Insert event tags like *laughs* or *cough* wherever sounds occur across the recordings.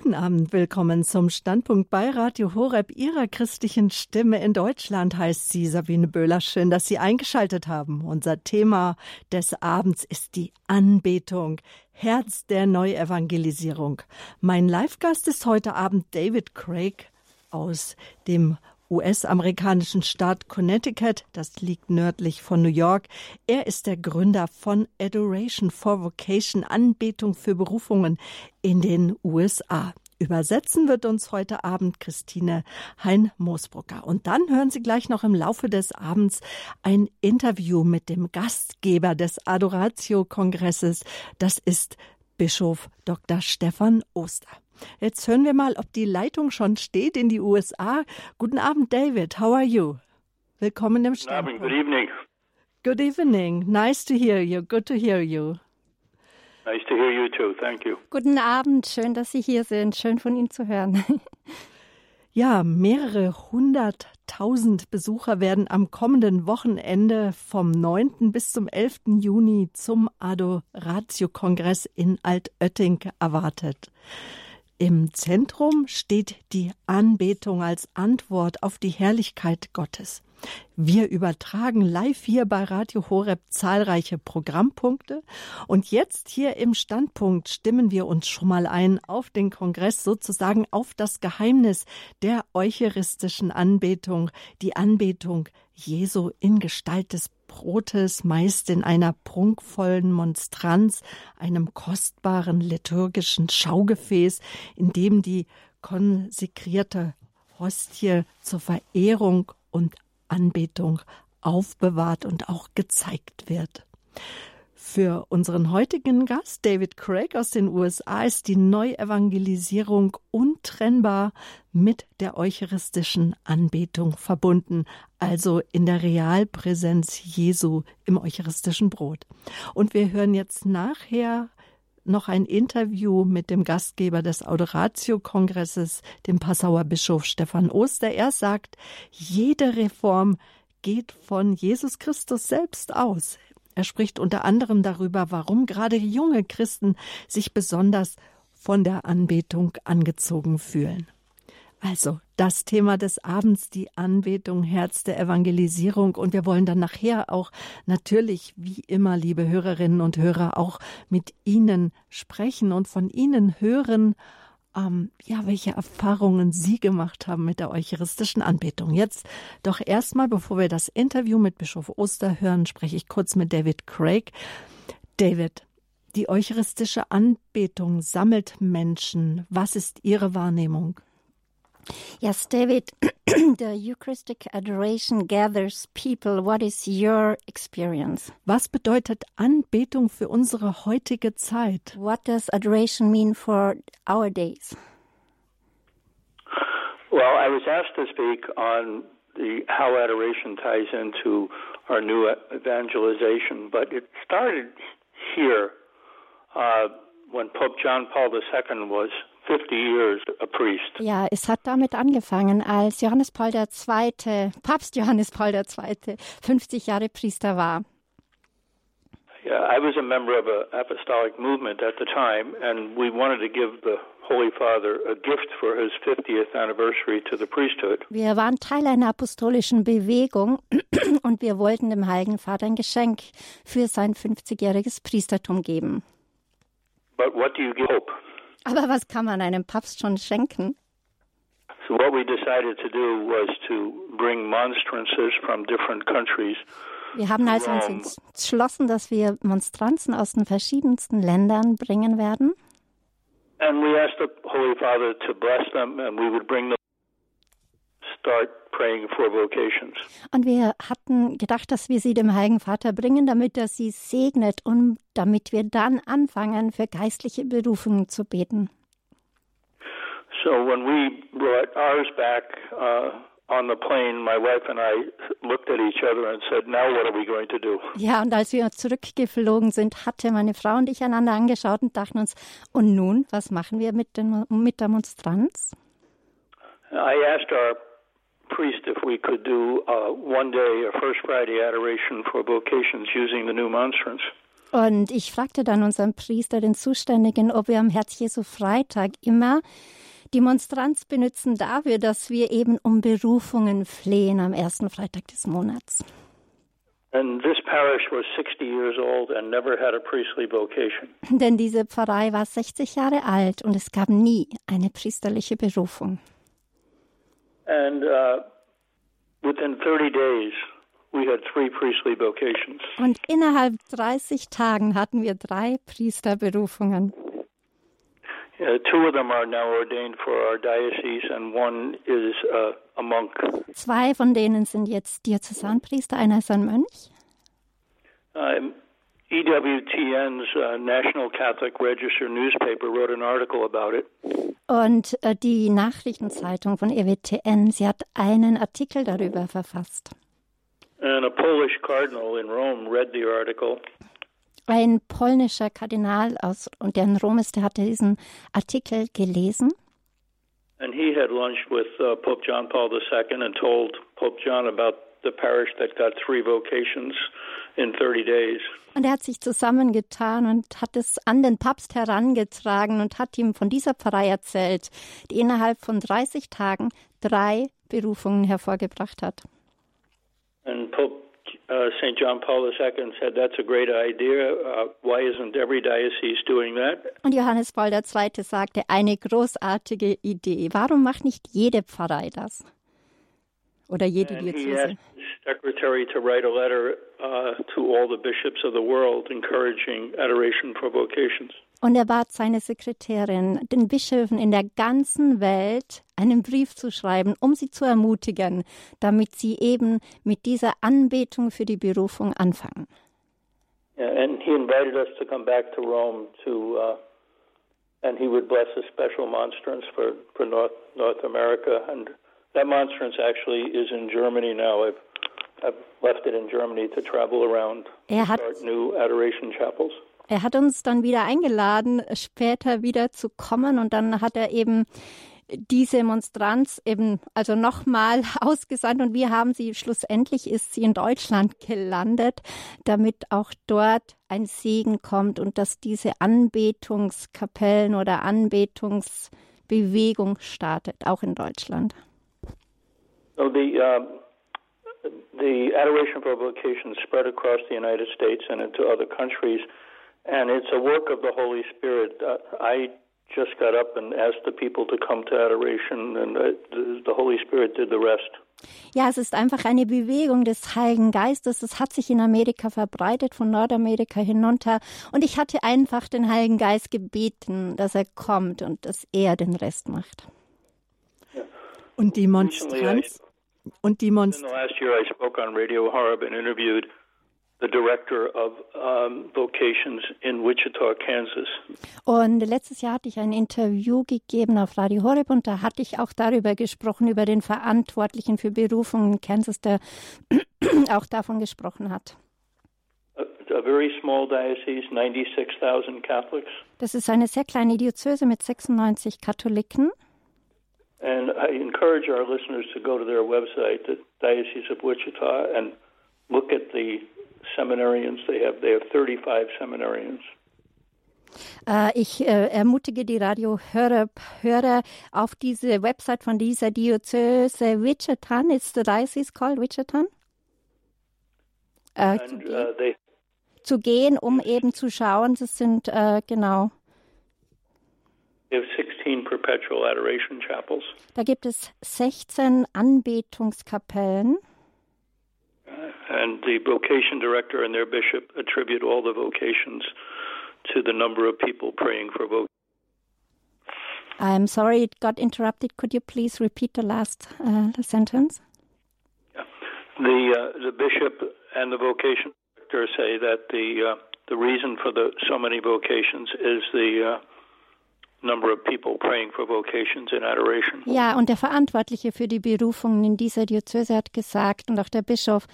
Guten Abend, willkommen zum Standpunkt bei Radio Horeb, Ihrer christlichen Stimme in Deutschland, heißt sie Sabine Böhler. Schön, dass Sie eingeschaltet haben. Unser Thema des Abends ist die Anbetung, Herz der Neuevangelisierung. Mein Live-Gast ist heute Abend David Craig aus dem US-amerikanischen Staat Connecticut, das liegt nördlich von New York. Er ist der Gründer von Adoration for Vocation, Anbetung für Berufungen in den USA. Übersetzen wird uns heute Abend Christine Hein-Moosbrucker. Und dann hören Sie gleich noch im Laufe des Abends ein Interview mit dem Gastgeber des Adoratio-Kongresses. Das ist Bischof Dr. Stefan Oster. Jetzt hören wir mal, ob die Leitung schon steht in die USA. Guten Abend, David. How are you? Willkommen im Standpunkt. Good evening. Good evening. Nice to hear you. Good to hear you. Nice to hear you too. Thank you. Guten Abend. Schön, dass Sie hier sind. Schön von Ihnen zu hören. *laughs* Ja, mehrere hunderttausend Besucher werden am kommenden Wochenende vom 9. bis zum 11. Juni zum Adoratio-Kongress in Altötting erwartet. Im Zentrum steht die Anbetung als Antwort auf die Herrlichkeit Gottes. Wir übertragen live hier bei Radio Horeb zahlreiche Programmpunkte und jetzt hier im Standpunkt stimmen wir uns schon mal ein auf den Kongress sozusagen auf das Geheimnis der eucharistischen Anbetung, die Anbetung Jesu in Gestalt des Brotes, meist in einer prunkvollen Monstranz, einem kostbaren liturgischen Schaugefäß, in dem die konsekrierte Hostie zur Verehrung und Anbetung aufbewahrt und auch gezeigt wird. Für unseren heutigen Gast, David Craig aus den USA, ist die Neuevangelisierung untrennbar mit der eucharistischen Anbetung verbunden, also in der Realpräsenz Jesu im eucharistischen Brot. Und wir hören jetzt nachher noch ein Interview mit dem Gastgeber des Adoratio-Kongresses, dem Passauer Bischof Stefan Oster. Er sagt, jede Reform geht von Jesus Christus selbst aus. Er spricht unter anderem darüber, warum gerade junge Christen sich besonders von der Anbetung angezogen fühlen. Also das Thema des Abends, die Anbetung, Herz der Evangelisierung. Und wir wollen dann nachher auch natürlich, wie immer, liebe Hörerinnen und Hörer, auch mit Ihnen sprechen und von Ihnen hören, ähm, ja, welche Erfahrungen Sie gemacht haben mit der eucharistischen Anbetung. Jetzt doch erstmal, bevor wir das Interview mit Bischof Oster hören, spreche ich kurz mit David Craig. David, die eucharistische Anbetung sammelt Menschen. Was ist Ihre Wahrnehmung? Yes, David, *clears throat* the Eucharistic adoration gathers people. What is your experience? Was bedeutet Anbetung für unsere heutige Zeit? What does adoration mean for our days? Well, I was asked to speak on the how adoration ties into our new evangelization, but it started here uh, when Pope John Paul II was 50 years a priest. Ja, es hat damit angefangen, als Johannes Paul II., Papst Johannes Paul II., 50 Jahre Priester war. Yeah, I was a member of an apostolic movement at the time, and we wanted to give the Holy Father a gift for his 50th anniversary to the priesthood. Wir waren Teil einer apostolischen Bewegung *clears throat* und wir wollten dem Heiligen Vater ein Geschenk für sein 50-jähriges Priestertum geben. But what do you give hope? Aber was kann man einem Papst schon schenken? So what we decided to do was to bring monstrances from different countries. Wir haben also uns entschlossen, dass wir Monstranzen aus den verschiedensten Ländern bringen werden. And we asked the Holy Father to bless them and we would bring them start praying for vocations. Und wir hatten gedacht, dass wir sie dem Heiligen Vater bringen, damit er sie segnet und damit wir dann anfangen, für geistliche Berufungen zu beten. So when we brought ours back uh, on the plane, my wife and I looked at each other and said, "Now what are we going to do?" Ja, und als wir zurückgeflogen sind, hatte meine Frau und ich einander angeschaut und dachten uns, und nun, was machen wir mit, den, mit der Monstranz? I asked our priest if we could do uh, one day a First Friday adoration for vocations using the new monstrance. Und ich fragte dann unseren Priester, den Zuständigen, ob wir am Herz Jesu Freitag immer die Monstranz benutzen dafür, dass wir eben um Berufungen flehen am ersten Freitag des Monats. And this parish was 60 years old and never had a priestly vocation. Denn diese Pfarrei war 60 Jahre alt und es gab nie eine priesterliche Berufung. And uh, within 30 days, we had three priestly vocations. Und innerhalb 30 Tagen hatten wir drei Priesterberufungen. Uh, two of them are now ordained for our diocese, and one is uh, a monk. Zwei von denen sind jetzt Diözesanpriester, einer ist ein Mönch. Um, EWTN's uh, National Catholic Register newspaper wrote an article about it. Und äh, die Nachrichtenzeitung von EWTN, sie hat einen Artikel darüber verfasst. And a Polish cardinal in Rome read the article. Ein polnischer Kardinal aus und der in Rom ist, der hatte diesen Artikel gelesen. And he had lunched with uh, Pope John Paul II and told Pope John about the parish that got three vocations in 30 days. Und er hat sich zusammengetan und hat es an den Papst herangetragen und hat ihm von dieser Pfarrei erzählt, die innerhalb von 30 Tagen drei Berufungen hervorgebracht hat. And Pope uh, St. John Paul II said, That's a great idea. Uh, why isn't every diocese doing that? Und Johannes Paul II. sagte, eine großartige Idee. Warum macht nicht jede Pfarrei das? Oder jede Diözese? asked his secretary to write a letter uh, to all the bishops of the world encouraging adoration for vocations. Und er bat seine Sekretärin, den Bischöfen in der ganzen Welt einen Brief zu schreiben, um sie zu ermutigen, damit sie eben mit dieser Anbetung für die Berufung anfangen. Yeah, And he invited us to come back to Rome to, uh, and he would bless a special monstrance for, for North, North America. And that monstrance actually is in Germany now. I've, I've left it in Germany to travel around Er hat, start new adoration chapels. er hat uns dann wieder eingeladen, später wieder zu kommen und dann hat er eben diese Monstranz eben also nochmal *laughs* ausgesandt und wir haben sie, schlussendlich ist sie in Deutschland gelandet, damit auch dort ein Segen kommt und dass diese Anbetungskapellen oder Anbetungsbewegung startet, auch in Deutschland. So the uh, the adoration for vocation spread across the United States and into other countries, and it's a work of the Holy Spirit. Uh, I just got up and asked the people to come to adoration, and uh, the, the Holy Spirit did the rest. Ja, es ist einfach eine Bewegung des Heiligen Geistes. Es hat sich in Amerika verbreitet, von Nordamerika hinunter. Und ich hatte einfach den Heiligen Geist gebeten, dass er kommt und dass er den Rest macht. Und die Monstranz? Und die Kansas. Und letztes Jahr hatte ich ein Interview gegeben auf Radio Horeb und da hatte ich auch darüber gesprochen, über den Verantwortlichen für Berufung in Kansas, der *clears throat* auch davon gesprochen hat. A, a very small diocese, 96,000 Catholics. Das ist eine sehr kleine Diözese mit 96 Katholiken. And I encourage our listeners to go to their website, the Diocese of Wichita, and look at the seminarians they have. They have 35 seminarians. Äh, ich äh, ermutige die Radiohörer Hörer auf diese Website von dieser Diözese Wichita. It's the diocese called Wichita? Äh, zu, And gehen, uh, they zu gehen, um eben zu schauen. Das sind äh, genau. have 16 perpetual adoration chapels. Da gibt es 16 Anbetungskapellen. And the vocation director and their bishop attribute all the vocations to the number of people praying for vocation. I'm sorry, it got interrupted. Could you please repeat the last uh, sentence? The uh, the bishop and the vocation director say that the uh, the reason for the so many vocations is the Ja, und der Verantwortliche für die Berufungen in dieser Diözese hat gesagt und auch der Bischof,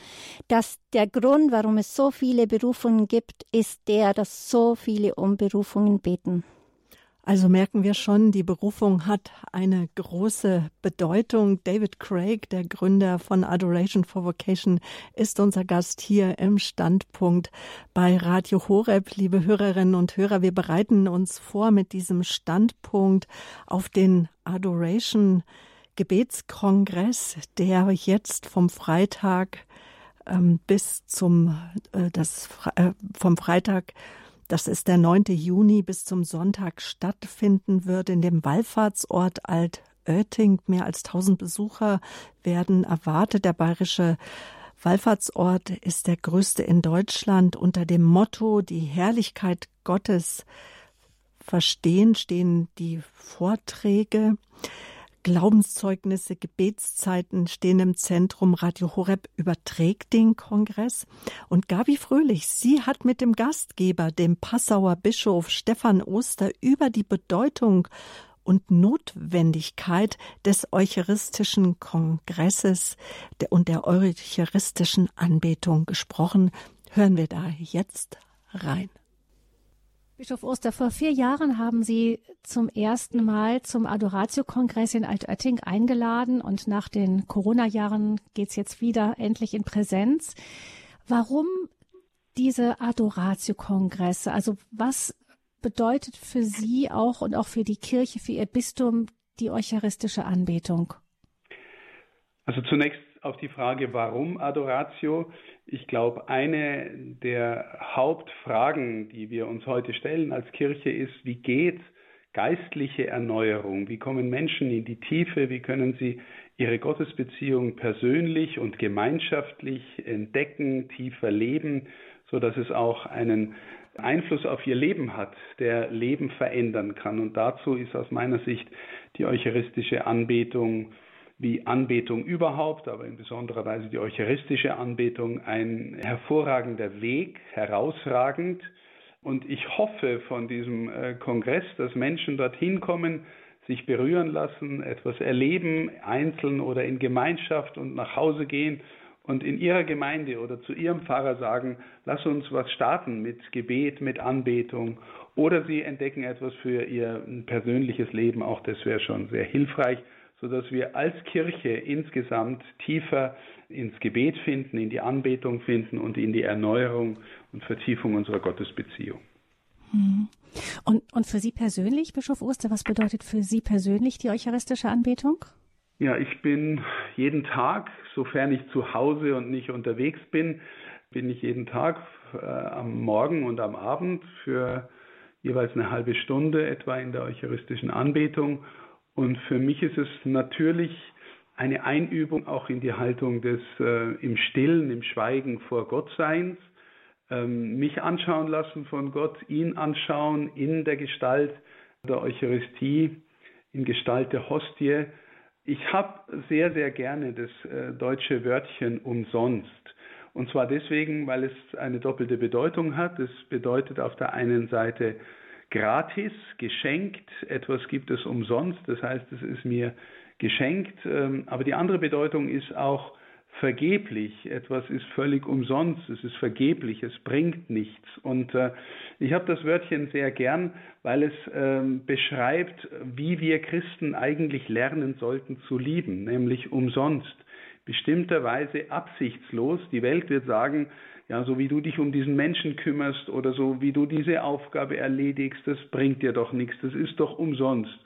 dass der Grund, warum es so viele Berufungen gibt, ist der, dass so viele um Berufungen beten. Also merken wir schon, die Berufung hat eine große Bedeutung. David Craig, der Gründer von Adoration for Vocation, ist unser Gast hier im Standpunkt bei Radio Horeb. Liebe Hörerinnen und Hörer, wir bereiten uns vor mit diesem Standpunkt auf den Adoration Gebetskongress, der jetzt vom Freitag ähm, bis zum äh, das äh, vom Freitag das ist der 9. Juni bis zum Sonntag stattfinden wird in dem Wallfahrtsort Altötting. Mehr als 1000 Besucher werden erwartet. Der bayerische Wallfahrtsort ist der größte in Deutschland. Unter dem Motto Die Herrlichkeit Gottes verstehen stehen die Vorträge. Glaubenszeugnisse, Gebetszeiten stehen im Zentrum. Radio Horeb überträgt den Kongress. Und Gabi Fröhlich, sie hat mit dem Gastgeber, dem Passauer Bischof Stefan Oster, über die Bedeutung und Notwendigkeit des Eucharistischen Kongresses und der Eucharistischen Anbetung gesprochen. Hören wir da jetzt rein. Bischof Oster, vor vier Jahren haben Sie zum ersten Mal zum Adoratio-Kongress in Altötting eingeladen und nach den Corona-Jahren geht es jetzt wieder endlich in Präsenz. Warum diese Adoratio-Kongresse? Also was bedeutet für Sie auch und auch für die Kirche, für Ihr Bistum die eucharistische Anbetung? Also zunächst auf die Frage, warum Adoratio. Ich glaube, eine der Hauptfragen, die wir uns heute stellen als Kirche, ist, wie geht geistliche Erneuerung? Wie kommen Menschen in die Tiefe? Wie können sie ihre Gottesbeziehung persönlich und gemeinschaftlich entdecken, tiefer leben, so dass es auch einen Einfluss auf ihr Leben hat, der Leben verändern kann. Und dazu ist aus meiner Sicht die eucharistische Anbetung wie Anbetung überhaupt, aber in besonderer Weise die eucharistische Anbetung ein hervorragender Weg, herausragend. Und ich hoffe von diesem äh, Kongress, dass Menschen dorthin kommen, sich berühren lassen, etwas erleben, einzeln oder in Gemeinschaft und nach Hause gehen und in ihrer Gemeinde oder zu ihrem Pfarrer sagen, lass uns was starten mit Gebet, mit Anbetung. Oder sie entdecken etwas für ihr persönliches Leben, auch das wäre schon sehr hilfreich sodass wir als Kirche insgesamt tiefer ins Gebet finden, in die Anbetung finden und in die Erneuerung und Vertiefung unserer Gottesbeziehung. Hm. Und, und für Sie persönlich, Bischof Oster, was bedeutet für Sie persönlich die eucharistische Anbetung? Ja, ich bin jeden Tag, sofern ich zu Hause und nicht unterwegs bin, bin ich jeden Tag äh, am Morgen und am Abend für jeweils eine halbe Stunde etwa in der eucharistischen Anbetung und für mich ist es natürlich eine Einübung auch in die Haltung des äh, im Stillen, im Schweigen vor Gottseins, ähm, mich anschauen lassen von Gott, ihn anschauen in der Gestalt der Eucharistie, in Gestalt der Hostie. Ich habe sehr, sehr gerne das äh, deutsche Wörtchen umsonst. Und zwar deswegen, weil es eine doppelte Bedeutung hat. Es bedeutet auf der einen Seite gratis, geschenkt, etwas gibt es umsonst, das heißt, es ist mir geschenkt, ähm, aber die andere Bedeutung ist auch vergeblich, etwas ist völlig umsonst, es ist vergeblich, es bringt nichts. Und äh, ich habe das Wörtchen sehr gern, weil es ähm, beschreibt, wie wir Christen eigentlich lernen sollten zu lieben, nämlich umsonst, bestimmterweise absichtslos. Die Welt wird sagen, ja, so wie du dich um diesen Menschen kümmerst oder so wie du diese Aufgabe erledigst, das bringt dir doch nichts, das ist doch umsonst.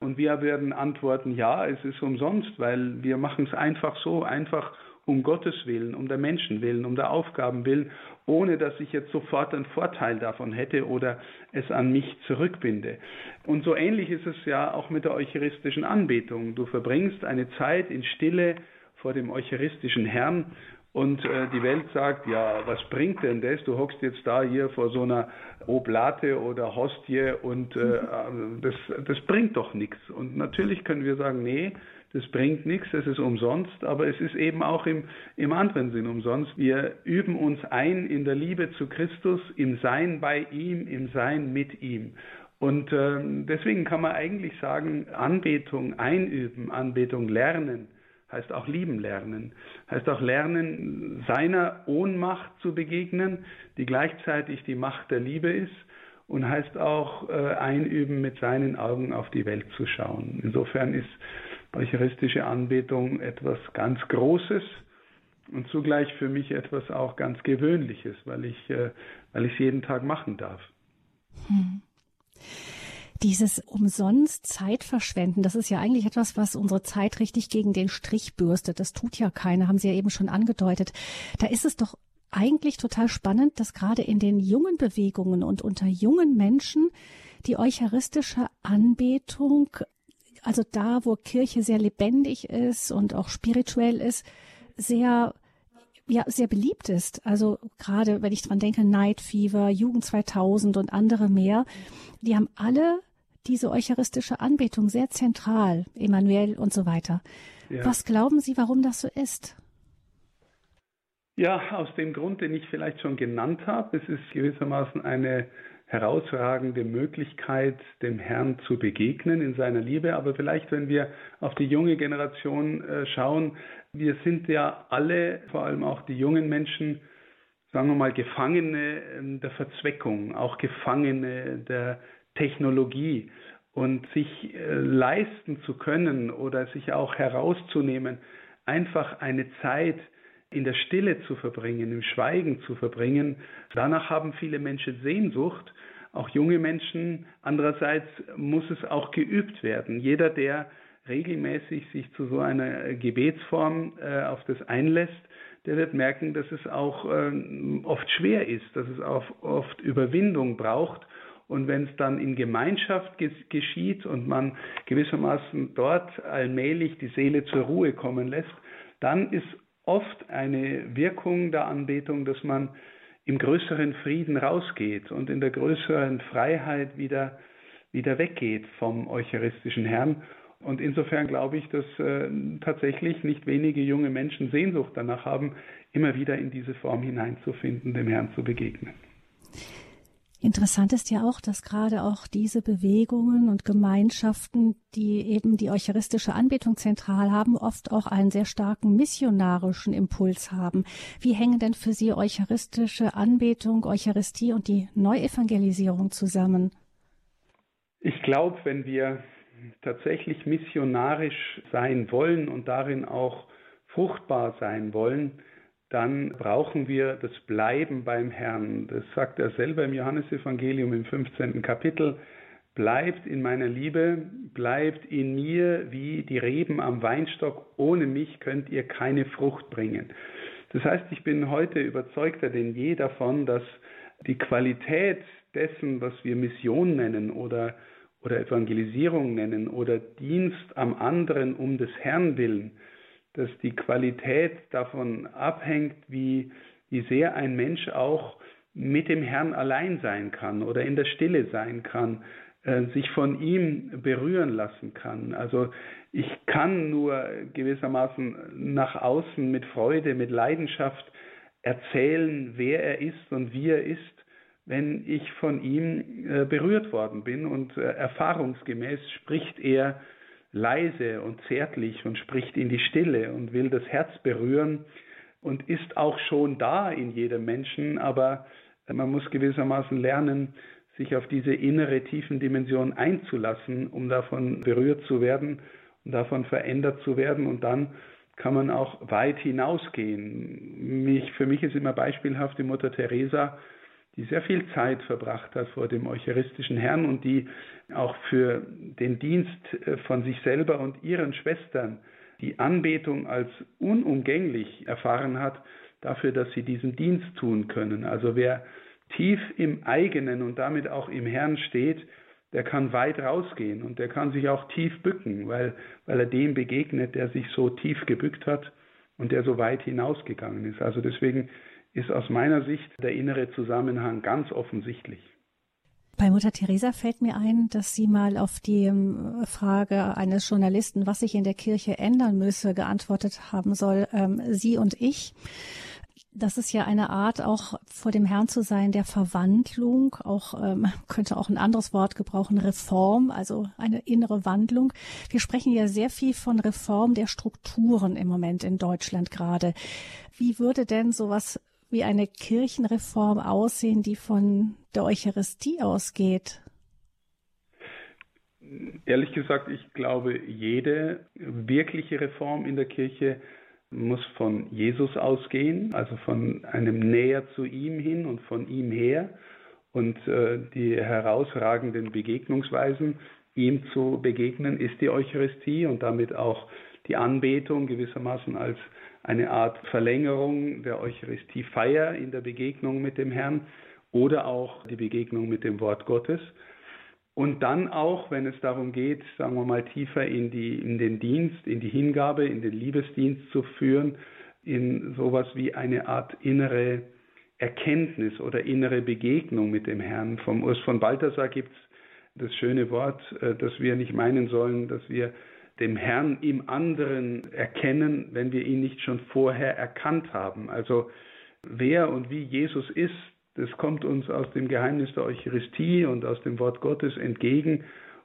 Und wir werden antworten, ja, es ist umsonst, weil wir machen es einfach so, einfach um Gottes Willen, um der Menschen willen, um der Aufgaben willen, ohne dass ich jetzt sofort einen Vorteil davon hätte oder es an mich zurückbinde. Und so ähnlich ist es ja auch mit der eucharistischen Anbetung. Du verbringst eine Zeit in Stille vor dem eucharistischen Herrn und äh, die Welt sagt, ja, was bringt denn das? Du hockst jetzt da hier vor so einer Oblate oder Hostie und äh, mhm. das, das bringt doch nichts. Und natürlich können wir sagen, nee, das bringt nichts, es ist umsonst, aber es ist eben auch im, im anderen Sinn umsonst. Wir üben uns ein in der Liebe zu Christus, im Sein bei ihm, im Sein mit ihm. Und äh, deswegen kann man eigentlich sagen, Anbetung einüben, Anbetung lernen heißt auch lieben lernen, heißt auch lernen, seiner Ohnmacht zu begegnen, die gleichzeitig die Macht der Liebe ist und heißt auch äh, einüben, mit seinen Augen auf die Welt zu schauen. Insofern ist eucharistische Anbetung etwas ganz Großes und zugleich für mich etwas auch ganz Gewöhnliches, weil ich, äh, es jeden Tag machen darf. Hm. Dieses umsonst Zeitverschwenden, das ist ja eigentlich etwas, was unsere Zeit richtig gegen den Strich bürstet. Das tut ja keiner, haben Sie ja eben schon angedeutet. Da ist es doch eigentlich total spannend, dass gerade in den jungen Bewegungen und unter jungen Menschen die eucharistische Anbetung, also da, wo Kirche sehr lebendig ist und auch spirituell ist, sehr ja sehr beliebt ist. Also gerade wenn ich dran denke, Night Fever, Jugend 2000 und andere mehr, die haben alle diese eucharistische Anbetung sehr zentral, Emanuel und so weiter. Ja. Was glauben Sie, warum das so ist? Ja, aus dem Grund, den ich vielleicht schon genannt habe. Es ist gewissermaßen eine herausragende Möglichkeit, dem Herrn zu begegnen in seiner Liebe. Aber vielleicht, wenn wir auf die junge Generation äh, schauen, wir sind ja alle, vor allem auch die jungen Menschen, sagen wir mal, Gefangene ähm, der Verzweckung, auch Gefangene der Technologie und sich äh, leisten zu können oder sich auch herauszunehmen, einfach eine Zeit in der Stille zu verbringen, im Schweigen zu verbringen. Danach haben viele Menschen Sehnsucht, auch junge Menschen. Andererseits muss es auch geübt werden. Jeder, der regelmäßig sich zu so einer Gebetsform äh, auf das einlässt, der wird merken, dass es auch äh, oft schwer ist, dass es auch oft Überwindung braucht und wenn es dann in Gemeinschaft geschieht und man gewissermaßen dort allmählich die Seele zur Ruhe kommen lässt, dann ist oft eine Wirkung der Anbetung, dass man im größeren Frieden rausgeht und in der größeren Freiheit wieder, wieder weggeht vom eucharistischen Herrn. Und insofern glaube ich, dass äh, tatsächlich nicht wenige junge Menschen Sehnsucht danach haben, immer wieder in diese Form hineinzufinden, dem Herrn zu begegnen. Interessant ist ja auch, dass gerade auch diese Bewegungen und Gemeinschaften, die eben die eucharistische Anbetung zentral haben, oft auch einen sehr starken missionarischen Impuls haben. Wie hängen denn für Sie eucharistische Anbetung, Eucharistie und die Neuevangelisierung zusammen? Ich glaube, wenn wir tatsächlich missionarisch sein wollen und darin auch fruchtbar sein wollen, dann brauchen wir das Bleiben beim Herrn. Das sagt er selber im Johannesevangelium im 15. Kapitel. Bleibt in meiner Liebe, bleibt in mir wie die Reben am Weinstock. Ohne mich könnt ihr keine Frucht bringen. Das heißt, ich bin heute überzeugter denn je davon, dass die Qualität dessen, was wir Mission nennen oder, oder Evangelisierung nennen oder Dienst am anderen um des Herrn willen, dass die Qualität davon abhängt, wie, wie sehr ein Mensch auch mit dem Herrn allein sein kann oder in der Stille sein kann, äh, sich von ihm berühren lassen kann. Also ich kann nur gewissermaßen nach außen mit Freude, mit Leidenschaft erzählen, wer er ist und wie er ist, wenn ich von ihm äh, berührt worden bin und äh, erfahrungsgemäß spricht er leise und zärtlich und spricht in die Stille und will das Herz berühren und ist auch schon da in jedem Menschen, aber man muss gewissermaßen lernen, sich auf diese innere tiefen Dimension einzulassen, um davon berührt zu werden und davon verändert zu werden und dann kann man auch weit hinausgehen. Mich, für mich ist immer beispielhaft die Mutter Teresa, die sehr viel Zeit verbracht hat vor dem eucharistischen Herrn und die auch für den Dienst äh, von sich selber und ihren Schwestern die Anbetung als unumgänglich erfahren hat, dafür, dass sie diesen Dienst tun können. Also wer tief im eigenen und damit auch im Herrn steht, der kann weit rausgehen und der kann sich auch tief bücken, weil, weil er dem begegnet, der sich so tief gebückt hat und der so weit hinausgegangen ist. Also deswegen ist aus meiner Sicht der innere Zusammenhang ganz offensichtlich. Bei Mutter Teresa fällt mir ein, dass sie mal auf die ähm, Frage eines Journalisten, was sich in der Kirche ändern müsse, geantwortet haben soll, ähm, sie und ich. Das ist ja eine Art, auch vor dem Herrn zu sein, der Verwandlung, auch ähm, könnte auch ein anderes Wort gebrauchen, Reform, also eine innere Wandlung. Wir sprechen ja sehr viel von Reform der Strukturen im Moment in Deutschland gerade. Wie würde denn sowas wie eine Kirchenreform aussehen, die von der Eucharistie ausgeht? Ehrlich gesagt, ich glaube, jede wirkliche Reform in der Kirche muss von Jesus ausgehen, also von einem Näher zu ihm hin und von ihm her und äh, die herausragenden Begegnungsweisen ihm zu begegnen, ist die Eucharistie und damit auch die Anbetung gewissermaßen als eine Art Verlängerung der Eucharistiefeier in der Begegnung mit dem Herrn oder auch die Begegnung mit dem Wort Gottes. Und dann auch, wenn es darum geht, sagen wir mal, tiefer in, die, in den Dienst, in die Hingabe, in den Liebesdienst zu führen, in sowas wie eine Art innere Erkenntnis oder innere Begegnung mit dem Herrn. Vom Urs von Balthasar gibt es das schöne Wort, äh, dass wir nicht meinen sollen, dass wir dem Herrn im anderen erkennen, wenn wir ihn nicht schon vorher erkannt haben. Also wer und wie Jesus ist, das kommt uns aus dem Geheimnis der Eucharistie und aus dem Wort Gottes entgegen.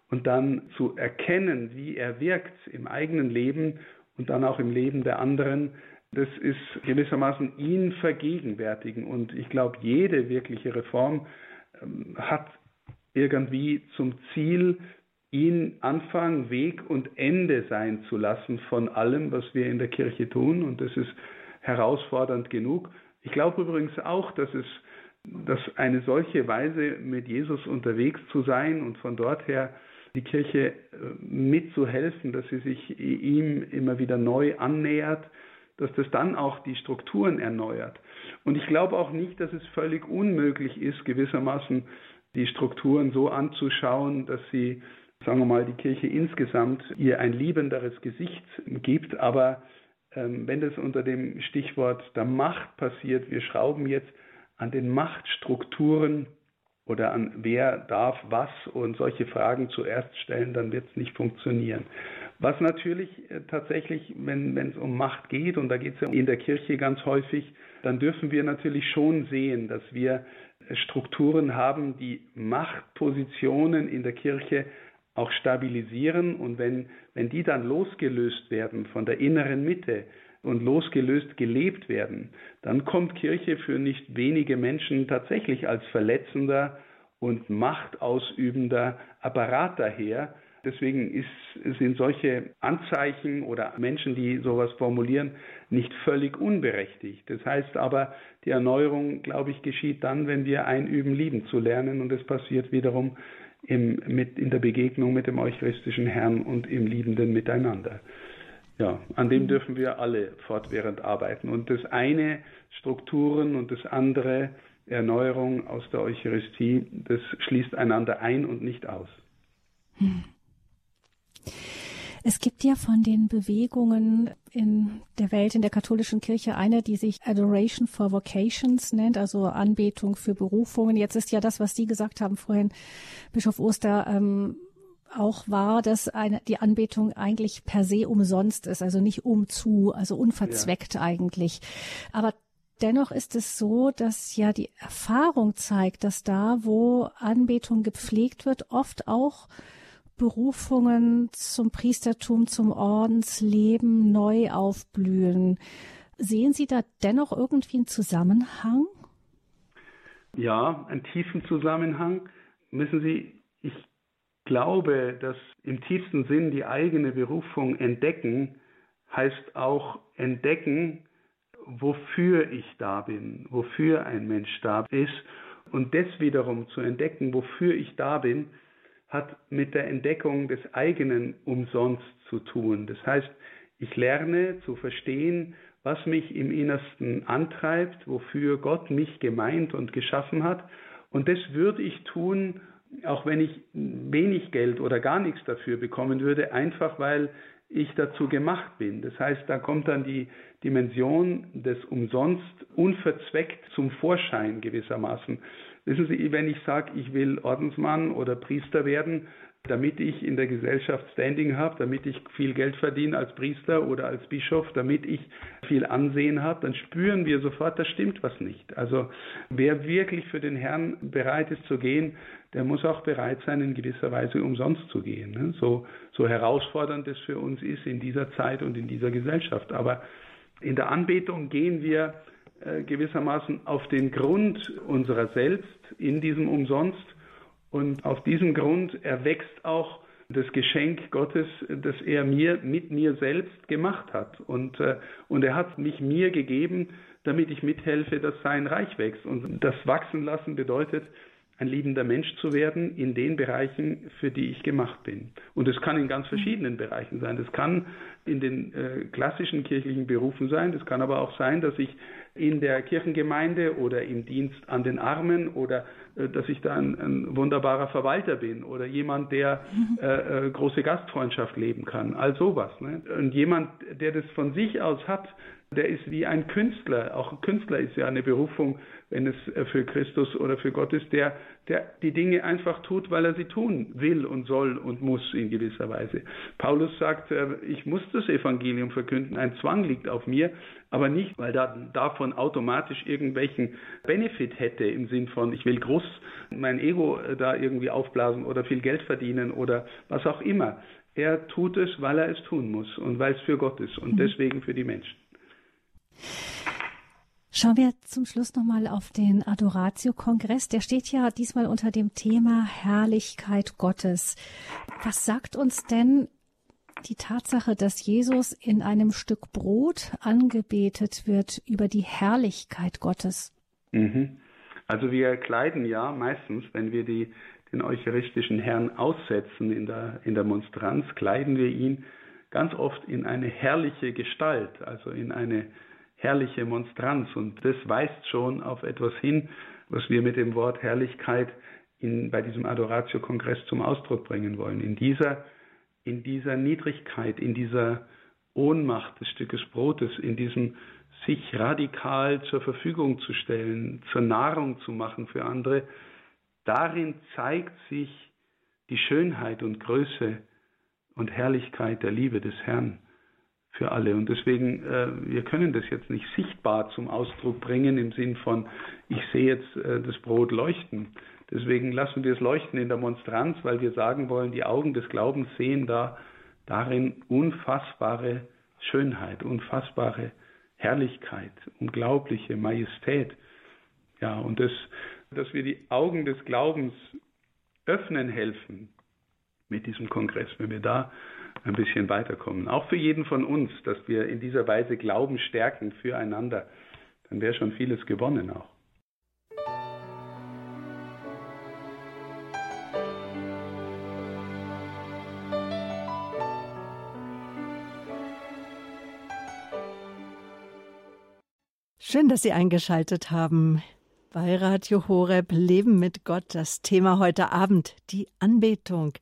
Und dann zu erkennen, wie er wirkt im eigenen Leben und dann auch im Leben der anderen, das ist gewissermaßen ihn vergegenwärtigen. Und ich glaube, jede wirkliche Reform ähm, hat irgendwie zum Ziel, ihn Anfang, Weg und Ende sein zu lassen von allem, was wir in der Kirche tun. Und das ist herausfordernd genug. Ich glaube übrigens auch, dass es dass eine solche Weise mit Jesus unterwegs zu sein und von dort her die Kirche äh, mitzuhelfen, dass sie sich ihm immer wieder neu annähert, dass das dann auch die Strukturen erneuert. Und ich glaube auch nicht, dass es völlig unmöglich ist, gewissermaßen die Strukturen so anzuschauen, dass sie, sagen wir mal, die Kirche insgesamt ihr ein liebenderes Gesicht gibt. Aber ähm, wenn das unter dem Stichwort der Macht passiert, wir schrauben jetzt an den Machtstrukturen oder an wer darf was und solche Fragen zuerst stellen, dann wird es nicht funktionieren. Was natürlich äh, tatsächlich, wenn es um Macht geht, und da geht es ja in der Kirche ganz häufig, dann dürfen wir natürlich schon sehen, dass wir äh, Strukturen haben, die Machtpositionen in der Kirche auch stabilisieren. Und wenn, wenn die dann losgelöst werden von der inneren Mitte, und losgelöst gelebt werden, dann kommt Kirche für nicht wenige Menschen tatsächlich als verletzender und machtausübender Apparat daher. Deswegen ist, sind solche Anzeichen oder Menschen, die sowas formulieren, nicht völlig unberechtigt. Das heißt aber, die Erneuerung, glaube ich, geschieht dann, wenn wir einüben, lieben zu lernen. Und es passiert wiederum im, mit, in der Begegnung mit dem eucharistischen Herrn und im liebenden Miteinander. Ja, an dem dürfen wir alle fortwährend arbeiten. Und das eine Strukturen und das andere Erneuerung aus der Eucharistie, das schließt einander ein und nicht aus. Hm. Es gibt ja von den Bewegungen in der Welt, in der katholischen Kirche eine, die sich Adoration for Vocations nennt, also Anbetung für Berufungen. Jetzt ist ja das, was Sie gesagt haben vorhin, Bischof Oster, ähm, auch war, dass eine, die Anbetung eigentlich per se umsonst ist, also nicht umzu, also unverzweckt ja. eigentlich. Aber dennoch ist es so, dass ja die Erfahrung zeigt, dass da, wo Anbetung gepflegt wird, oft auch Berufungen zum Priestertum, zum Ordensleben neu aufblühen. Sehen Sie da dennoch irgendwie einen Zusammenhang? Ja, einen tiefen Zusammenhang. Müssen Sie, ich glaube, dass im tiefsten Sinn die eigene Berufung entdecken, heißt auch entdecken, wofür ich da bin, wofür ein Mensch da ist. Und das wiederum zu entdecken, wofür ich da bin, hat mit der Entdeckung des eigenen umsonst zu tun. Das heißt, ich lerne zu verstehen, was mich im Innersten antreibt, wofür Gott mich gemeint und geschaffen hat. Und das würde ich tun, auch wenn ich wenig Geld oder gar nichts dafür bekommen würde, einfach weil ich dazu gemacht bin. Das heißt, da kommt dann die Dimension des Umsonst unverzweckt zum Vorschein gewissermaßen. Wissen Sie, wenn ich sage, ich will Ordensmann oder Priester werden, damit ich in der Gesellschaft Standing habe, damit ich viel Geld verdiene als Priester oder als Bischof, damit ich viel Ansehen habe, dann spüren wir sofort, da stimmt was nicht. Also wer wirklich für den Herrn bereit ist zu gehen, der muss auch bereit sein, in gewisser Weise umsonst zu gehen. Ne? So, so herausfordernd es für uns ist in dieser Zeit und in dieser Gesellschaft. Aber in der Anbetung gehen wir gewissermaßen auf den Grund unserer selbst in diesem Umsonst und auf diesem Grund erwächst auch das Geschenk Gottes, das er mir mit mir selbst gemacht hat. Und, äh, und er hat mich mir gegeben, damit ich mithelfe, dass sein Reich wächst. Und das Wachsen lassen bedeutet, ein liebender Mensch zu werden in den Bereichen, für die ich gemacht bin. Und es kann in ganz verschiedenen Bereichen sein. Das kann in den äh, klassischen kirchlichen Berufen sein. Das kann aber auch sein, dass ich in der Kirchengemeinde oder im Dienst an den Armen oder äh, dass ich da ein, ein, wunderbarer Verwalter bin oder jemand, der äh, äh, große Gastfreundschaft leben kann. All sowas. Ne? Und jemand, der das von sich aus hat, der ist wie ein Künstler. Auch ein Künstler ist ja eine Berufung, wenn es äh, für Christus oder für Gott ist, der, der die Dinge einfach tut, weil er sie tun will und soll und muss in gewisser Weise. Paulus sagt, äh, ich muss das Evangelium verkünden, ein Zwang liegt auf mir, aber nicht, weil er davon automatisch irgendwelchen Benefit hätte im Sinn von, ich will groß mein Ego äh, da irgendwie aufblasen oder viel Geld verdienen oder was auch immer. Er tut es, weil er es tun muss und weil es für Gott ist und mhm. deswegen für die Menschen. Schauen wir zum Schluss nochmal auf den Adoratio-Kongress. Der steht ja diesmal unter dem Thema Herrlichkeit Gottes. Was sagt uns denn die Tatsache, dass Jesus in einem Stück Brot angebetet wird über die Herrlichkeit Gottes? Mhm. Also wir kleiden ja meistens, wenn wir die, den eucharistischen Herrn aussetzen in der, in der Monstranz, kleiden wir ihn ganz oft in eine herrliche Gestalt, also in eine herrliche Monstranz. Und das weist schon auf etwas hin, was wir mit dem Wort Herrlichkeit in, bei diesem Adoratio-Kongress zum Ausdruck bringen wollen. In dieser, in dieser Niedrigkeit, in dieser Ohnmacht des Stückes Brotes, in diesem sich radikal zur Verfügung zu stellen, zur Nahrung zu machen für andere, darin zeigt sich die Schönheit und Größe und Herrlichkeit der Liebe des Herrn für alle. Und deswegen, äh, wir können das jetzt nicht sichtbar zum Ausdruck bringen im Sinn von, ich sehe jetzt äh, das Brot leuchten. Deswegen lassen wir es leuchten in der Monstranz, weil wir sagen wollen, die Augen des Glaubens sehen da darin unfassbare Schönheit, unfassbare Herrlichkeit, unglaubliche Majestät. Ja, und das, dass wir die Augen des Glaubens öffnen helfen mit diesem Kongress, wenn wir da ein bisschen weiterkommen. Auch für jeden von uns, dass wir in dieser Weise Glauben stärken füreinander, dann wäre schon vieles gewonnen auch. Schön, dass Sie eingeschaltet haben. Bei Radio Horeb Leben mit Gott. Das Thema heute Abend, die Anbetung.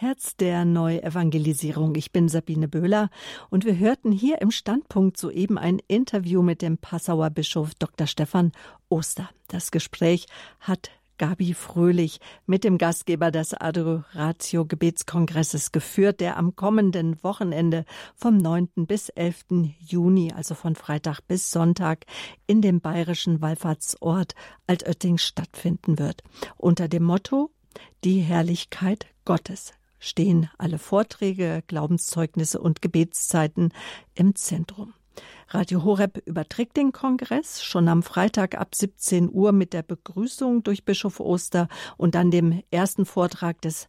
Herz der Neuevangelisierung. Ich bin Sabine Böhler und wir hörten hier im Standpunkt soeben ein Interview mit dem Passauer Bischof Dr. Stefan Oster. Das Gespräch hat Gabi Fröhlich mit dem Gastgeber des Adoratio Gebetskongresses geführt, der am kommenden Wochenende vom 9. bis 11. Juni, also von Freitag bis Sonntag, in dem bayerischen Wallfahrtsort Altötting stattfinden wird. Unter dem Motto Die Herrlichkeit Gottes stehen alle Vorträge, Glaubenszeugnisse und Gebetszeiten im Zentrum. Radio Horeb überträgt den Kongress schon am Freitag ab 17 Uhr mit der Begrüßung durch Bischof Oster und dann dem ersten Vortrag des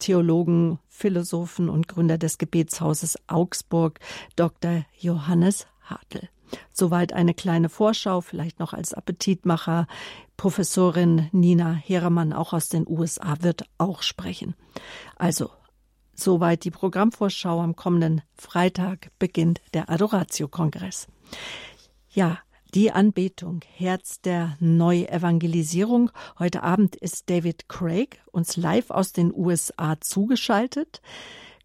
Theologen, Philosophen und Gründer des Gebetshauses Augsburg, Dr. Johannes Hartl. Soweit eine kleine Vorschau, vielleicht noch als Appetitmacher. Professorin Nina Heremann, auch aus den USA, wird auch sprechen. Also, soweit die Programmvorschau. Am kommenden Freitag beginnt der Adoratio-Kongress. Ja, die Anbetung, Herz der Neuevangelisierung. Heute Abend ist David Craig uns live aus den USA zugeschaltet.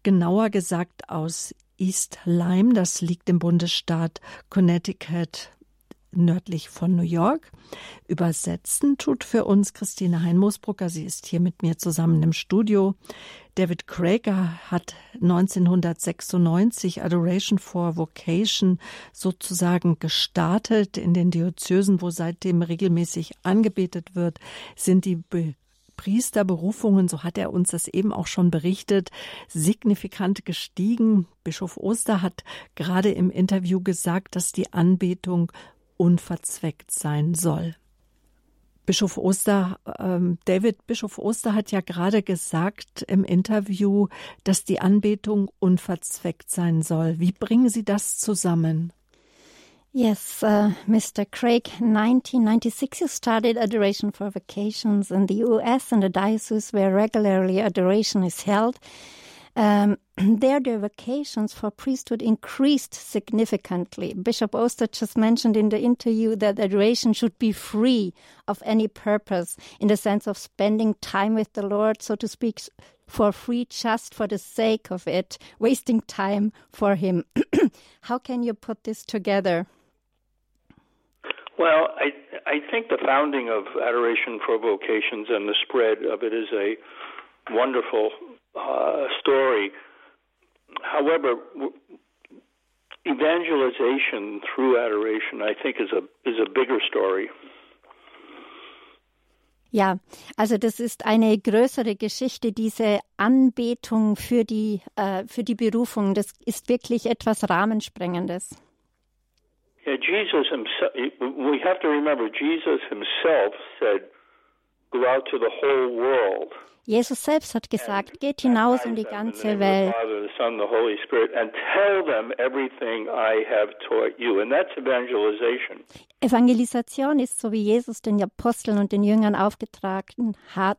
Genauer gesagt aus East Lyme, das liegt im Bundesstaat Connecticut nördlich von New York. Übersetzen tut für uns Christine Heinmoosbrucker. Sie ist hier mit mir zusammen im Studio. David Crager hat 1996 Adoration for Vocation sozusagen gestartet. In den Diözesen, wo seitdem regelmäßig angebetet wird, sind die Priesterberufungen, so hat er uns das eben auch schon berichtet, signifikant gestiegen. Bischof Oster hat gerade im Interview gesagt, dass die Anbetung unverzweckt sein soll. Bischof Oster, ähm, David Bischof Oster hat ja gerade gesagt im Interview, dass die Anbetung unverzweckt sein soll. Wie bringen Sie das zusammen? Yes, uh, Mr. Craig, 1996 you started Adoration for Vacations in the US and the diocese where regularly adoration is held. Um, *clears throat* there, the vacations for priesthood increased significantly. Bishop Oster just mentioned in the interview that adoration should be free of any purpose in the sense of spending time with the Lord, so to speak, for free just for the sake of it, wasting time for Him. *clears throat* How can you put this together? Well, I I think the founding of Adoration for Vocations and the spread of it is a wonderful uh, story. However, evangelization through adoration, I think, is a is a bigger story. Ja, also das ist eine größere Geschichte, diese Anbetung für die, äh, für die Berufung. Das ist wirklich etwas Rahmensprengendes. Yeah, Jesus himself, we have to remember, Jesus himself said, go out to the whole world. Jesus selbst hat gesagt, geht hinaus in die ganze Welt. Evangelisation ist so wie Jesus den Aposteln und den Jüngern aufgetragen hat.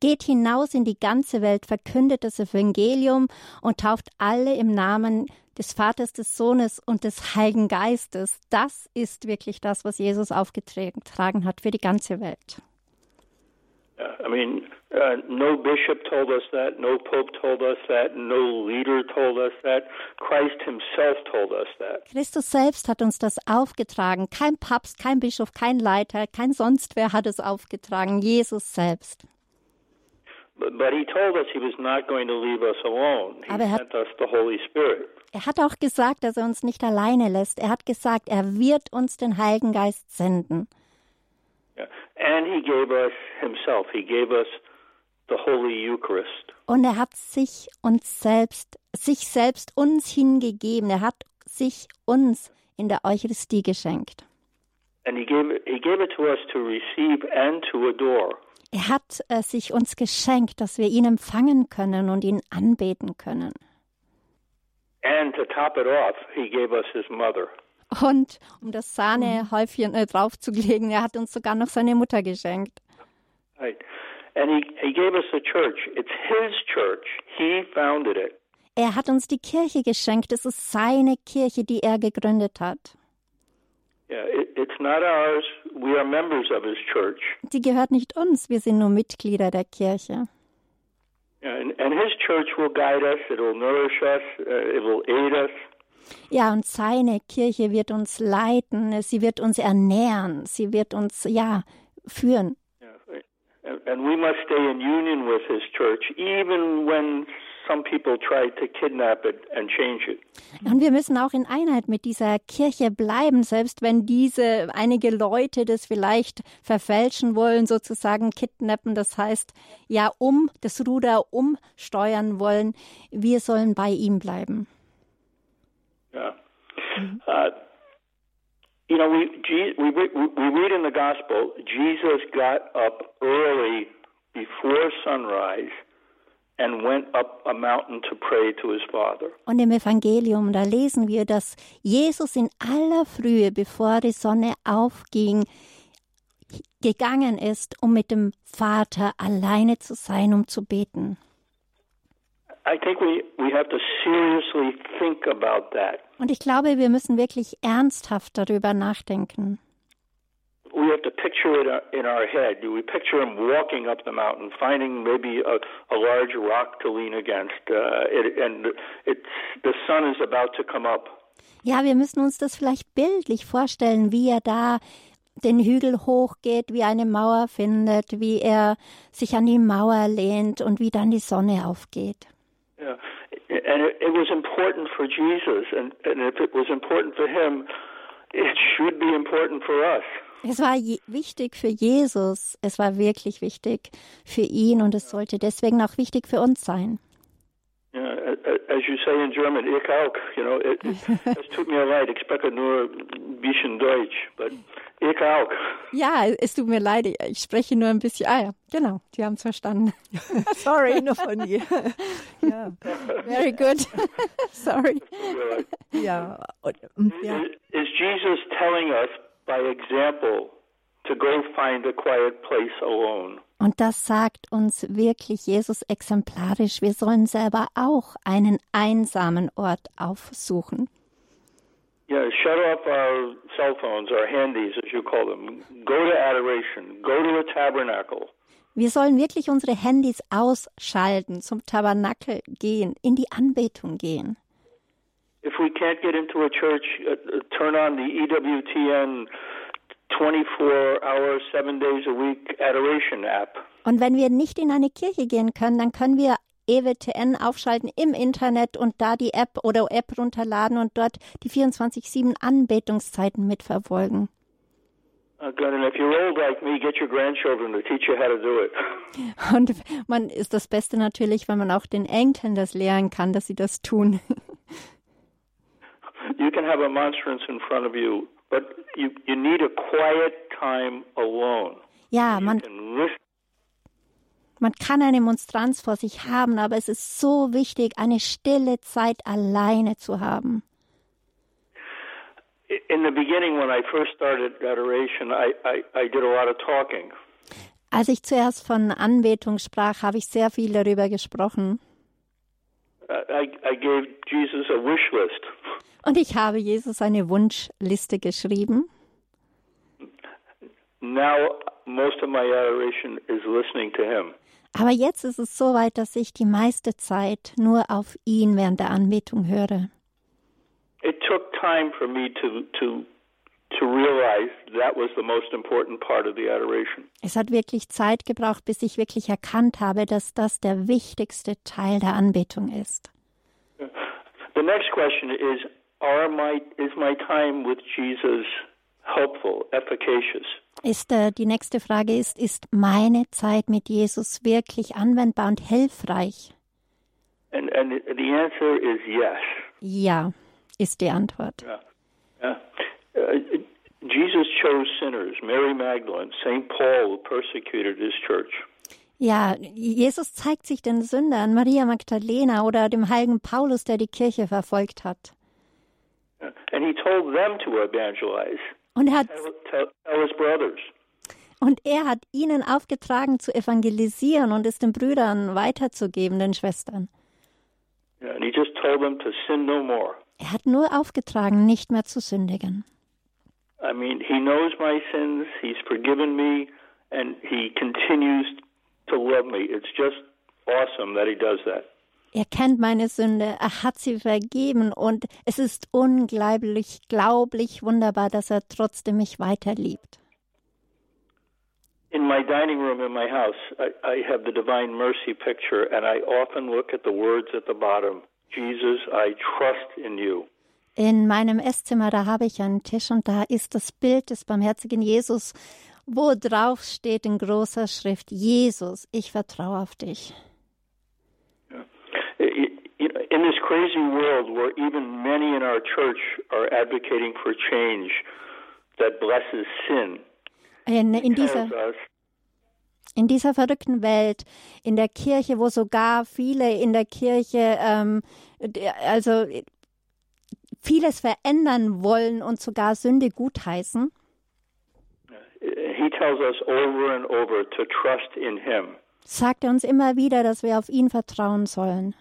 Geht hinaus in die ganze Welt, verkündet das Evangelium und tauft alle im Namen des Vaters, des Sohnes und des Heiligen Geistes. Das ist wirklich das, was Jesus aufgetragen hat für die ganze Welt. I mean, uh, no bishop told us that, no pope told us that, no leader told us that. Christ himself told us that. Christus selbst hat uns das aufgetragen. Kein Papst, kein Bischof, kein Leiter, kein sonst wer hat es aufgetragen. Jesus selbst. But, but he told us he was not going to leave us alone. He Aber er hat, sent us the Holy Spirit. Er hat auch gesagt, dass er uns nicht alleine lässt. Er hat gesagt, er wird uns den Heiligen Geist senden. And he gave us himself. He gave us the Holy Eucharist. Und er hat sich uns selbst, sich selbst uns hingegeben. Er hat sich uns in der Eucharistie geschenkt. And he gave it, he gave it to us to receive and to adore. Er hat äh, sich uns geschenkt, dass wir ihn empfangen können und ihn anbeten können. And to top it off, he gave us his mother. Und um das Sahnehäufchen äh, draufzulegen, er hat uns sogar noch seine Mutter geschenkt. Right. And he, he gave us the church. It's his church. He founded it. Er hat uns die Kirche geschenkt. Es ist seine Kirche, die er gegründet hat. Yeah, it, it's not ours. We are members of his church. Die gehört nicht uns. Wir sind nur Mitglieder der Kirche. Yeah, and, and his church will guide us. It will nourish us. Uh, it will aid us. Ja, und seine Kirche wird uns leiten, sie wird uns ernähren, sie wird uns, ja, führen. And we must stay in union with his church, even when some people try to kidnap it and change it. Und wir müssen auch in Einheit mit dieser Kirche bleiben, selbst wenn diese einige Leute das vielleicht verfälschen wollen, sozusagen kidnappen, das heißt, ja, um das Ruder umsteuern wollen. Wir sollen bei ihm bleiben. Yeah. Uh, you know, we, we, we read in the gospel, Jesus got up early before sunrise and went up a mountain to pray to his Father. Und im Evangelium, da lesen wir, dass Jesus in aller Frühe, bevor die Sonne aufging, gegangen ist, um mit dem Vater alleine zu sein, um zu beten. I think we, we have to seriously think about that. Und ich glaube, wir müssen wirklich ernsthaft darüber nachdenken. We have to picture it uh, in our head. We picture him walking up the mountain, finding maybe a, a large rock to lean against, uh, it, and it's, the sun is about to come up. Ja, wir müssen uns das vielleicht bildlich vorstellen, wie er da den Hügel hochgeht, wie eine Mauer findet, wie er sich an die Mauer lehnt und wie dann die Sonne aufgeht. Yeah. And it, it was important for Jesus, and, and if it was important for him, it should be important for us. Es war wichtig für Jesus, es war wirklich wichtig für ihn und es sollte deswegen auch wichtig für uns sein. Yeah, as you say in German, ich auch. You know, it, es *laughs* tut mir leid, ich spreche nur ein bisschen Deutsch, but ich auch. Ja, es tut mir leid, ich spreche nur ein bisschen. Ah ja, genau, die haben es verstanden. *laughs* Sorry. nur von dir. *laughs* ja. Very good. Sorry. Ja. Und, ja. Is Jesus telling us by example to go find a quiet place alone? Und das sagt uns wirklich Jesus exemplarisch. Wir sollen selber auch einen einsamen Ort aufsuchen. Yeah, shut off our cell phones, our handies, as you call them. Go to adoration. Go to a tabernacle. Wir sollen wirklich unsere Handys ausschalten, zum Tabernakel gehen, in die Anbetung gehen. If we can't get into a church, uh, uh, turn on the EWTN 24 hour, seven days a week adoration app. Und wenn wir nicht in eine Kirche gehen können, dann können wir EWTN aufschalten im Internet und da die App oder App runterladen und dort die 24-7 Anbetungszeiten mitverfolgen. Uh. *laughs* Und man ist das Beste natürlich, wenn man auch den Enkeln das lehren kann, dass sie das tun. *laughs* You can have a monstrance in front of you, but you, you need a quiet time alone. Ja, man, man kann eine Monstranz vor sich haben, aber es ist so wichtig, eine stille Zeit alleine zu haben. In the beginning, when I first started adoration, I, I, I did a lot of talking. Als ich zuerst von Anbetung sprach, habe ich sehr viel darüber gesprochen. I, I gave Jesus a wish list. Und ich habe Jesus eine Wunschliste geschrieben. Now, most of my adoration is listening to him. Aber jetzt ist es so weit, dass ich die meiste Zeit nur auf ihn während der Anbetung höre. It took time for me to, to, to realize that was the most important part of the adoration. Es hat wirklich Zeit gebraucht, bis ich wirklich erkannt habe, dass das der wichtigste Teil der Anbetung ist. The next question is are my, is my time with Jesus helpful, efficacious? Ist äh, die nächste Frage ist, ist meine Zeit mit Jesus wirklich anwendbar und hilfreich? And, and the answer is yes. Ja, ist die Antwort. Yeah. Yeah. Uh, Jesus chose sinners, Mary Magdalene, St. Paul, persecuted his church. Ja, Jesus zeigt sich den Sündern, Maria Magdalena oder dem heiligen Paulus, der die Kirche verfolgt hat. Uh, And he told them to evangelize, Und er hat, tell, tell, tell his brothers. und er hat ihnen aufgetragen zu evangelisieren und es den Brüdern weiterzugeben, den Schwestern. Yeah, And he just told them to sin no more. Er hat nur aufgetragen, nicht mehr zu sündigen. I mean, he knows my sins, he's forgiven me, and he continues to love me. It's just awesome that he does that. Er kennt meine Sünde, er hat sie vergeben und es ist unglaublich, glaublich wunderbar, dass er trotzdem mich weiter liebt. In my dining room in my house, I, I have the Divine Mercy picture, and I often look at the words at the bottom Jesus, I trust in you. In meinem Esszimmer, da habe ich einen Tisch und da ist das Bild des barmherzigen Jesus, wo drauf steht in großer Schrift, Jesus, ich vertraue auf dich. In this crazy world where even many in our church are advocating for change that blesses sin, In, in, dieser, in dieser verrückten Welt, in der Kirche, wo sogar viele in der Kirche, ähm, also vieles verändern wollen und sogar Sünde gutheißen, he tells us over and over to trust in him. sagt er uns immer wieder, dass wir auf ihn vertrauen sollen.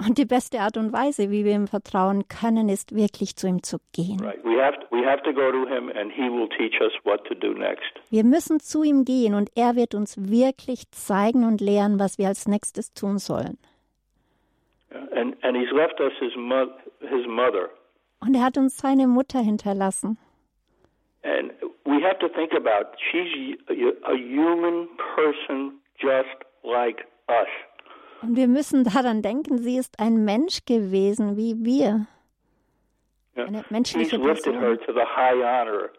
Und die beste Art und Weise, wie wir ihm vertrauen können, ist wirklich zu ihm zu gehen. Wir müssen zu ihm gehen und er wird uns wirklich zeigen und lehren, was wir als nächstes tun sollen. And and he's left us his mo- his mother. Und er hat uns seine Mutter hinterlassen. And we have to think about she's a human person just like us. Und wir müssen daran denken, sie ist ein Mensch gewesen wie wir. Eine He's menschliche lifted Person. her to the high honor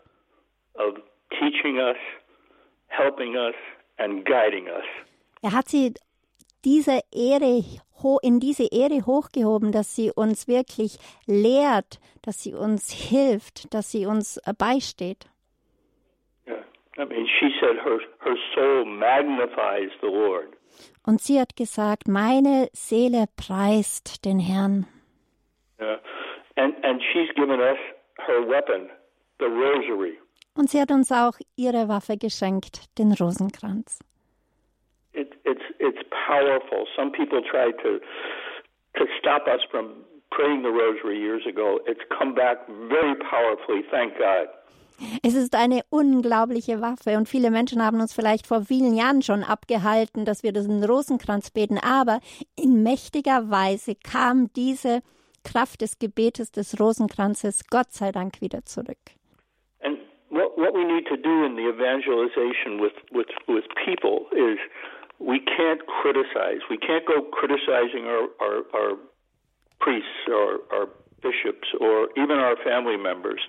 of teaching us, helping us, and guiding us. Er hat sie diese Ehre in diese Ehre hochgehoben, dass sie uns wirklich lehrt, dass sie uns hilft, dass sie uns beisteht. I mean, she said her, her soul magnifies the Lord. Und sie hat gesagt, meine Seele preist den Herrn. Yeah. And, and she's given us her weapon, the rosary. Und sie hat uns auch ihre Waffe geschenkt, den Rosenkranz. It, it's, it's powerful. Some people tried to, to stop us from praying the rosary years ago. It's come back very powerfully, thank God. Es ist eine unglaubliche Waffe und viele Menschen haben uns vielleicht vor vielen Jahren schon abgehalten, dass wir diesen Rosenkranz beten, aber in mächtiger Weise kam diese Kraft des Gebetes des Rosenkranzes Gott sei Dank wieder zurück. And what, what we need to do in the evangelization with, with, with people is we can't criticize. We can't go criticizing our, our, our priests or our bishops or even our family members.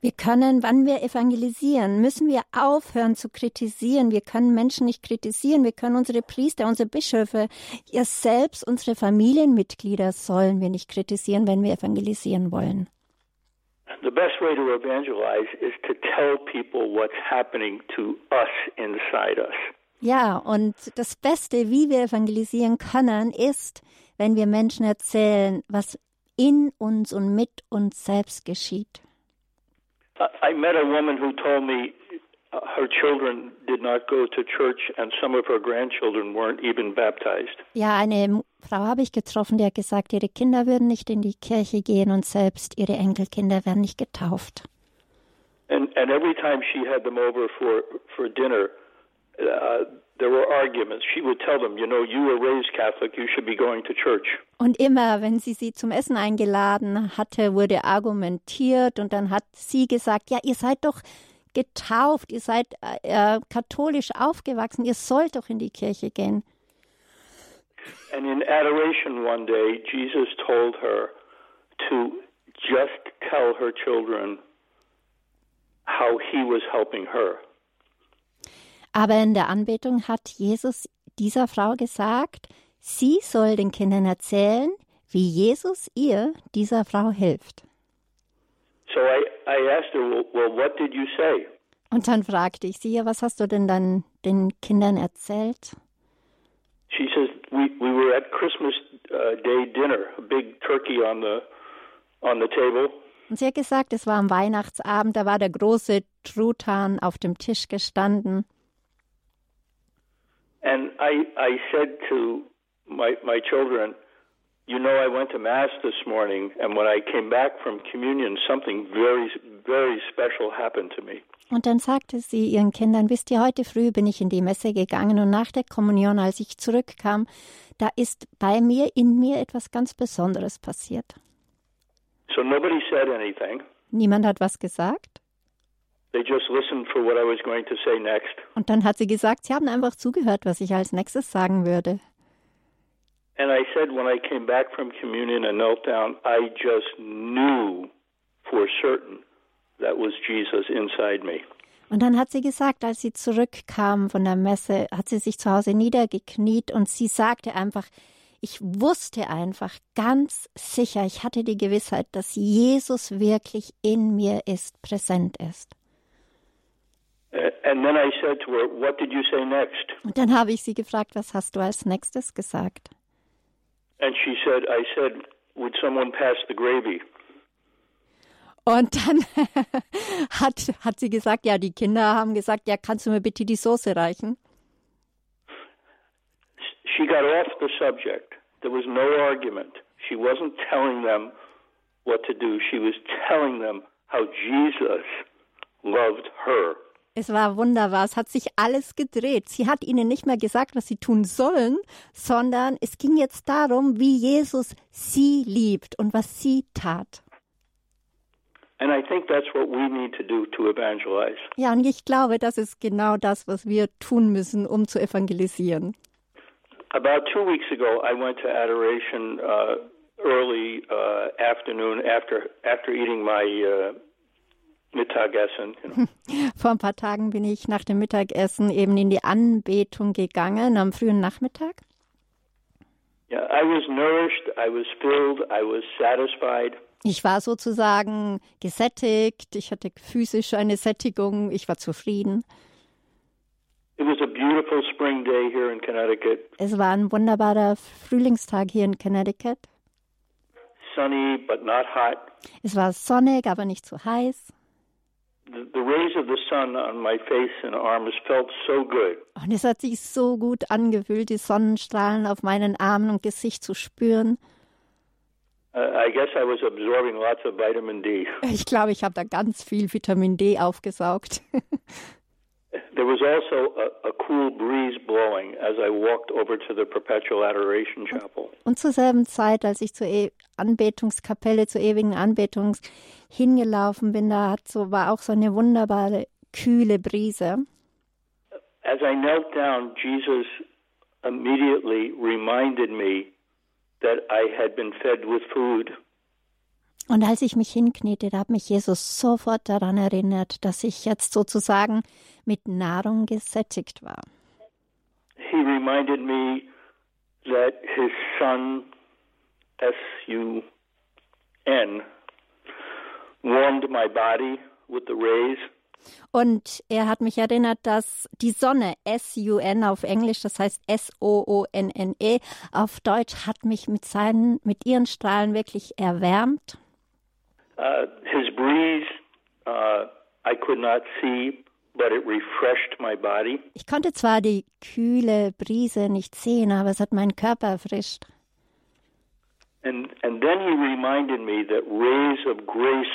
Wir können, wann wir evangelisieren, müssen wir aufhören zu kritisieren. Wir können Menschen nicht kritisieren. Wir können unsere Priester, unsere Bischöfe, ihr selbst, unsere Familienmitglieder sollen wir nicht kritisieren, wenn wir evangelisieren wollen. The best way to evangelize is to tell people what's happening to us inside us. Ja, und das Beste, wie wir evangelisieren können, ist, wenn wir Menschen erzählen, was in uns und mit uns selbst geschieht. I met a woman who told me uh, her children did not go to church and some of her grandchildren weren't even baptized. Ja, eine Frau habe ich getroffen, die hat gesagt, ihre Kinder würden nicht in die Kirche gehen und selbst ihre Enkelkinder werden nicht getauft. And and every time she had them over for for dinner, uh, there were arguments. She would tell them, you know, you were raised Catholic, you should be going to church. Und immer, wenn sie sie zum Essen eingeladen hatte, wurde argumentiert und dann hat sie gesagt, ja, ihr seid doch getauft, ihr seid äh, katholisch aufgewachsen, ihr sollt doch in die Kirche gehen. And in adoration one day, Jesus told her to just tell her children how he was helping her. Aber in der Anbetung hat Jesus dieser Frau gesagt, sie soll den Kindern erzählen, wie Jesus ihr, dieser Frau, hilft. So I, I asked her, well, what did you say? Und dann fragte ich sie, ja, was hast du denn dann den Kindern erzählt? She says, we, we were at Christmas uh, Day dinner, a big turkey on the, on the table. Und sie hat gesagt, es war am Weihnachtsabend, da war der große Truthahn auf dem Tisch gestanden. And I, I said to my, my children, you know, I went to Mass this morning, and when I came back from communion, something very, very special happened to me. Und dann sagte sie ihren Kindern, wisst ihr, heute früh bin ich in die Messe gegangen und nach der Kommunion, als ich zurückkam, da ist bei mir, in mir etwas ganz Besonderes passiert. So nobody said anything. Niemand hat was gesagt. They just listened for what I was going to say next. Und dann hat sie gesagt, sie haben einfach zugehört, was ich als nächstes sagen würde. And I said, when I came back from communion and knelt down, I just knew for certain that was Jesus inside me. Und dann hat sie gesagt, als sie zurückkam von der Messe, hat sie sich zu Hause niedergekniet und sie sagte einfach, ich wusste einfach ganz sicher, ich hatte die Gewissheit, dass Jesus wirklich in mir ist, präsent ist. And then I said to her, What did you say next? Und dann habe ich sie gefragt, was hast du als nächstes gesagt? And she said, I said, Would someone pass the gravy? Und dann *laughs* hat, hat sie gesagt, ja, die Kinder haben gesagt, ja, kannst du mir bitte die Soße reichen? She got off the subject. There was no argument. She wasn't telling them what to do. She was telling them how Jesus loved her. Es war wunderbar, es hat sich alles gedreht. Sie hat ihnen nicht mehr gesagt, was sie tun sollen, sondern es ging jetzt darum, wie Jesus sie liebt und was sie tat. And I think that's what we need to do to evangelize. Ja, und ich glaube, das ist genau das, was wir tun müssen, um zu evangelisieren. About two weeks ago, I went to adoration uh, early uh, afternoon after after eating my uh, Mittagessen. Know. *laughs* Vor ein paar Tagen bin ich nach dem Mittagessen eben in die Anbetung gegangen, am frühen Nachmittag. Yeah, I was nourished, I was filled, I was satisfied. Ich war sozusagen gesättigt, ich hatte physisch eine Sättigung, ich war zufrieden. It was a beautiful spring day here in Connecticut. Es war ein wunderbarer Frühlingstag hier in Connecticut. Sunny but not hot. Es war sonnig, aber nicht zu heiß. Und es hat sich so gut angefühlt, die Sonnenstrahlen auf meinen Armen und Gesicht zu spüren. Uh, I guess I was absorbing lots of vitamin D. *laughs* Ich glaube, ich habe da ganz viel Vitamin D aufgesaugt. *laughs* There was also a, a cool breeze blowing as I walked over to the Perpetual Adoration Chapel. Und zur selben Zeit, als ich zur e Anbetungskapelle, zur ewigen Anbetung hingelaufen bin, da hat so, war auch so eine wunderbare, kühle Brise. As I knelt down, Jesus immediately reminded me that I had been fed with food. Und als ich mich hinkniete, da hat mich Jesus sofort daran erinnert, dass ich jetzt sozusagen mit Nahrung gesättigt war. He reminded me that his son, S U N, warmed my body with the rays. Und er hat mich erinnert, dass die Sonne, S-U-N auf Englisch, das heißt S-O-O-N-N-E, auf Deutsch hat mich mit seinen, mit ihren Strahlen wirklich erwärmt. Uh, his breeze, uh, I could not see, but it refreshed my body. Ich konnte zwar die kühle Brise nicht sehen, aber es hat meinen Körper erfrischt. And and then he reminded me that rays of grace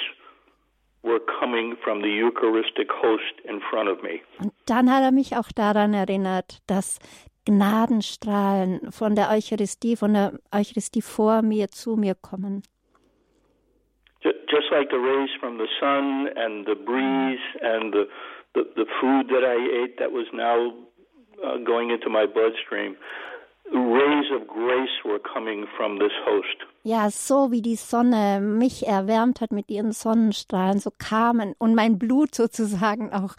Und dann hat er mich auch daran erinnert, dass Gnadenstrahlen von der Eucharistie, von der Eucharistie vor mir zu mir kommen. Ju- Just like the rays from the sun and the breeze and the the, the food that I ate that was now uh, going into my bloodstream, rays of grace were coming from this host. Ja, so wie die Sonne mich erwärmt hat mit ihren Sonnenstrahlen, so kamen und mein Blut sozusagen auch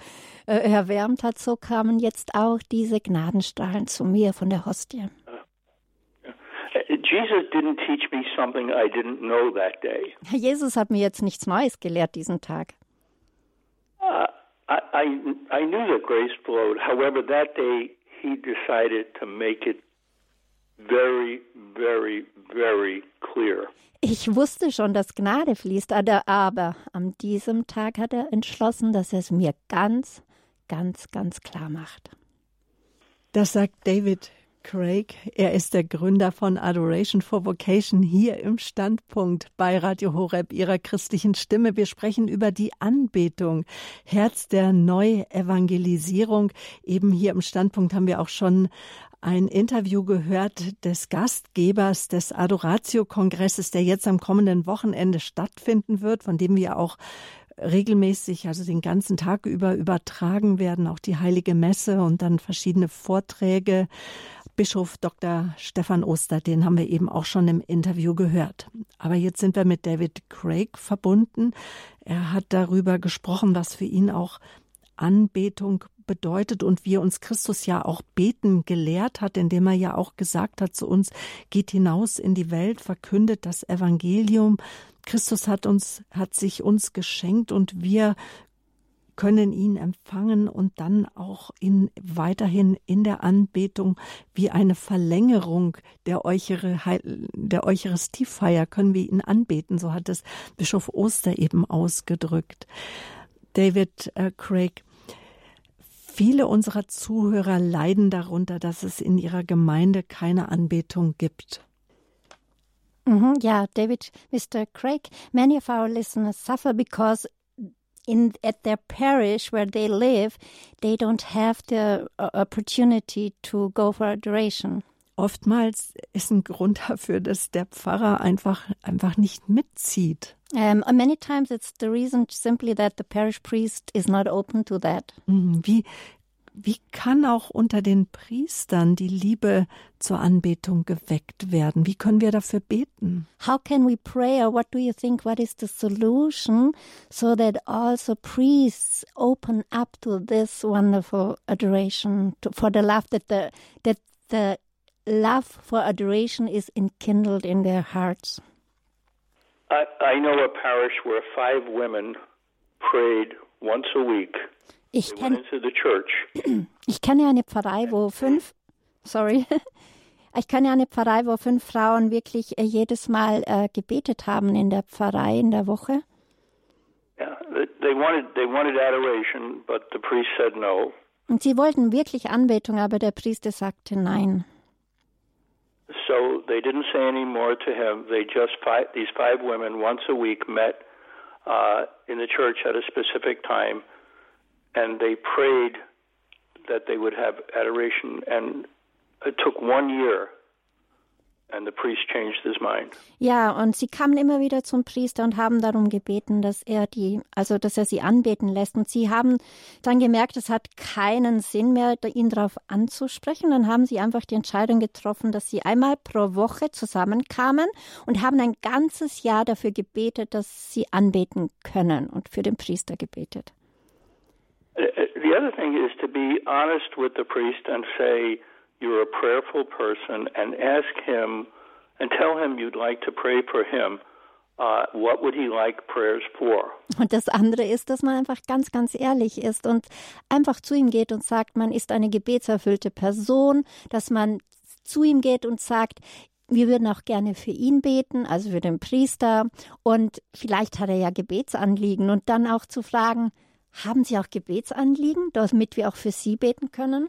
äh, erwärmt hat, so kamen jetzt auch diese Gnadenstrahlen zu mir von der Hostie. Jesus didn't teach me something I didn't know that day. Jesus hat mir jetzt nichts Neues gelehrt diesen Tag. Uh, I, I I knew that grace flowed. However, that day he decided to make it very, very, very clear. Ich wusste schon, dass Gnade fließt, aber, aber an diesem Tag hat er entschlossen, dass er es mir ganz, ganz, ganz klar macht. Das sagt David Craig. Er ist der Gründer von Adoration for Vocation hier im Standpunkt bei Radio Horeb, ihrer christlichen Stimme. Wir sprechen über die Anbetung, Herz der Neuevangelisierung. Eben hier im Standpunkt haben wir auch schon ein Interview gehört des Gastgebers des Adoratio-Kongresses, der jetzt am kommenden Wochenende stattfinden wird, von dem wir auch regelmäßig, also den ganzen Tag über übertragen werden, auch die Heilige Messe und dann verschiedene Vorträge. Bischof Dr. Stefan Oster, den haben wir eben auch schon im Interview gehört. Aber jetzt sind wir mit David Craig verbunden. Er hat darüber gesprochen, was für ihn auch Anbetung bedeutet und wie uns Christus ja auch beten gelehrt hat, indem er ja auch gesagt hat zu uns, geht hinaus in die Welt, verkündet das Evangelium. Christus hat uns, hat sich uns geschenkt und wir können ihn empfangen und dann auch in, weiterhin in der Anbetung wie eine Verlängerung der, Euchare, der Eucharistiefeier können wir ihn anbeten. So hat es Bischof Oster eben ausgedrückt. David äh, Craig, viele unserer Zuhörer leiden darunter, dass es in ihrer Gemeinde keine Anbetung gibt. Mhm, ja, David, Mr. Craig, many of our listeners suffer because in at their parish where they live, they don't have the uh, opportunity to go for adoration. Oftmals ist ein Grund dafür, dass der Pfarrer einfach, einfach nicht mitzieht. Um, many times it's the reason simply that the parish priest is not open to that. Wie, wie kann auch unter den Priestern die Liebe zur Anbetung geweckt werden? Wie können wir dafür beten? How can we pray or what do you think what is the solution so that also priests open up to this wonderful adoration to, for the love that the that the love for adoration is enkindled in their hearts. I, I know a parish where five women prayed once a week. Ich kenne into the church *clears throat* ich kenne eine Pfarrei, wo fünf, sorry, *laughs* ich kenne eine Pfarrei, wo fünf Frauen wirklich äh, jedes Mal äh, gebetet haben in der Pfarrei in der Woche. Yeah, they- they wanted they wanted adoration, but the priest said no. Und sie wollten wirklich Anbetung, aber der Priester sagte nein. So they didn't say any more to him. They just five, these five women once a week met uh, in the church at a specific time, and they prayed that they would have adoration. And it took one year, Ja, und sie kamen immer wieder zum Priester und haben darum gebeten, dass er die, also dass er sie anbeten lässt. Und sie haben dann gemerkt, es hat keinen Sinn mehr, ihn darauf anzusprechen. Dann haben sie einfach die Entscheidung getroffen, dass sie einmal pro Woche zusammenkamen und haben ein ganzes Jahr dafür gebetet, dass sie anbeten können und für den Priester gebetet. Uh, uh, The other thing is to be honest with the priest and say you're a prayerful person, and ask him and tell him you'd like to pray for him. Uh, what would he like prayers for? Und das andere ist, dass man einfach ganz, ganz ehrlich ist und einfach zu ihm geht und sagt, man ist eine gebetserfüllte Person, dass man zu ihm geht und sagt, wir würden auch gerne für ihn beten, also für den Priester. Und vielleicht hat er ja Gebetsanliegen und dann auch zu fragen, haben Sie auch Gebetsanliegen, damit wir auch für Sie beten können?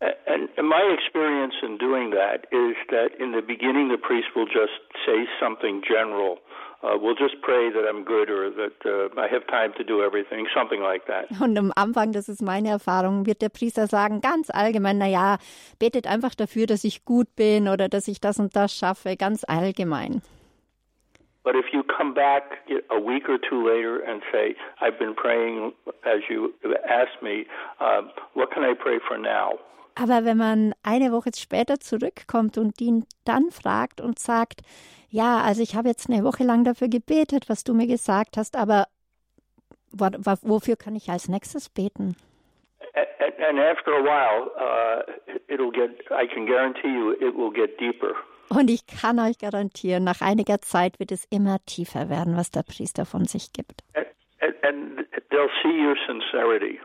And, my experience in doing that is that in the beginning, the priest will just say something general. Uh, we'll just pray that I'm good or that uh, I have time to do everything, something like that. Und am Anfang, das ist meine Erfahrung, wird der Priester sagen, ganz allgemein, na ja, betet einfach dafür, dass ich gut bin oder dass ich das und das schaffe, ganz allgemein. But if you come back a week or two later and say, I've been praying as you asked me, uh, what can I pray for now? Aber wenn man eine Woche später zurückkommt und ihn dann fragt und sagt, ja, also ich habe jetzt eine Woche lang dafür gebetet, was du mir gesagt hast, aber wo- wo- wofür kann ich als nächstes beten? And, and after a while, uh, it'll get, I can guarantee you, it will get deeper. Und ich kann euch garantieren, nach einiger Zeit wird es immer tiefer werden, was der Priester von sich gibt. And, and they'll see your sincerity.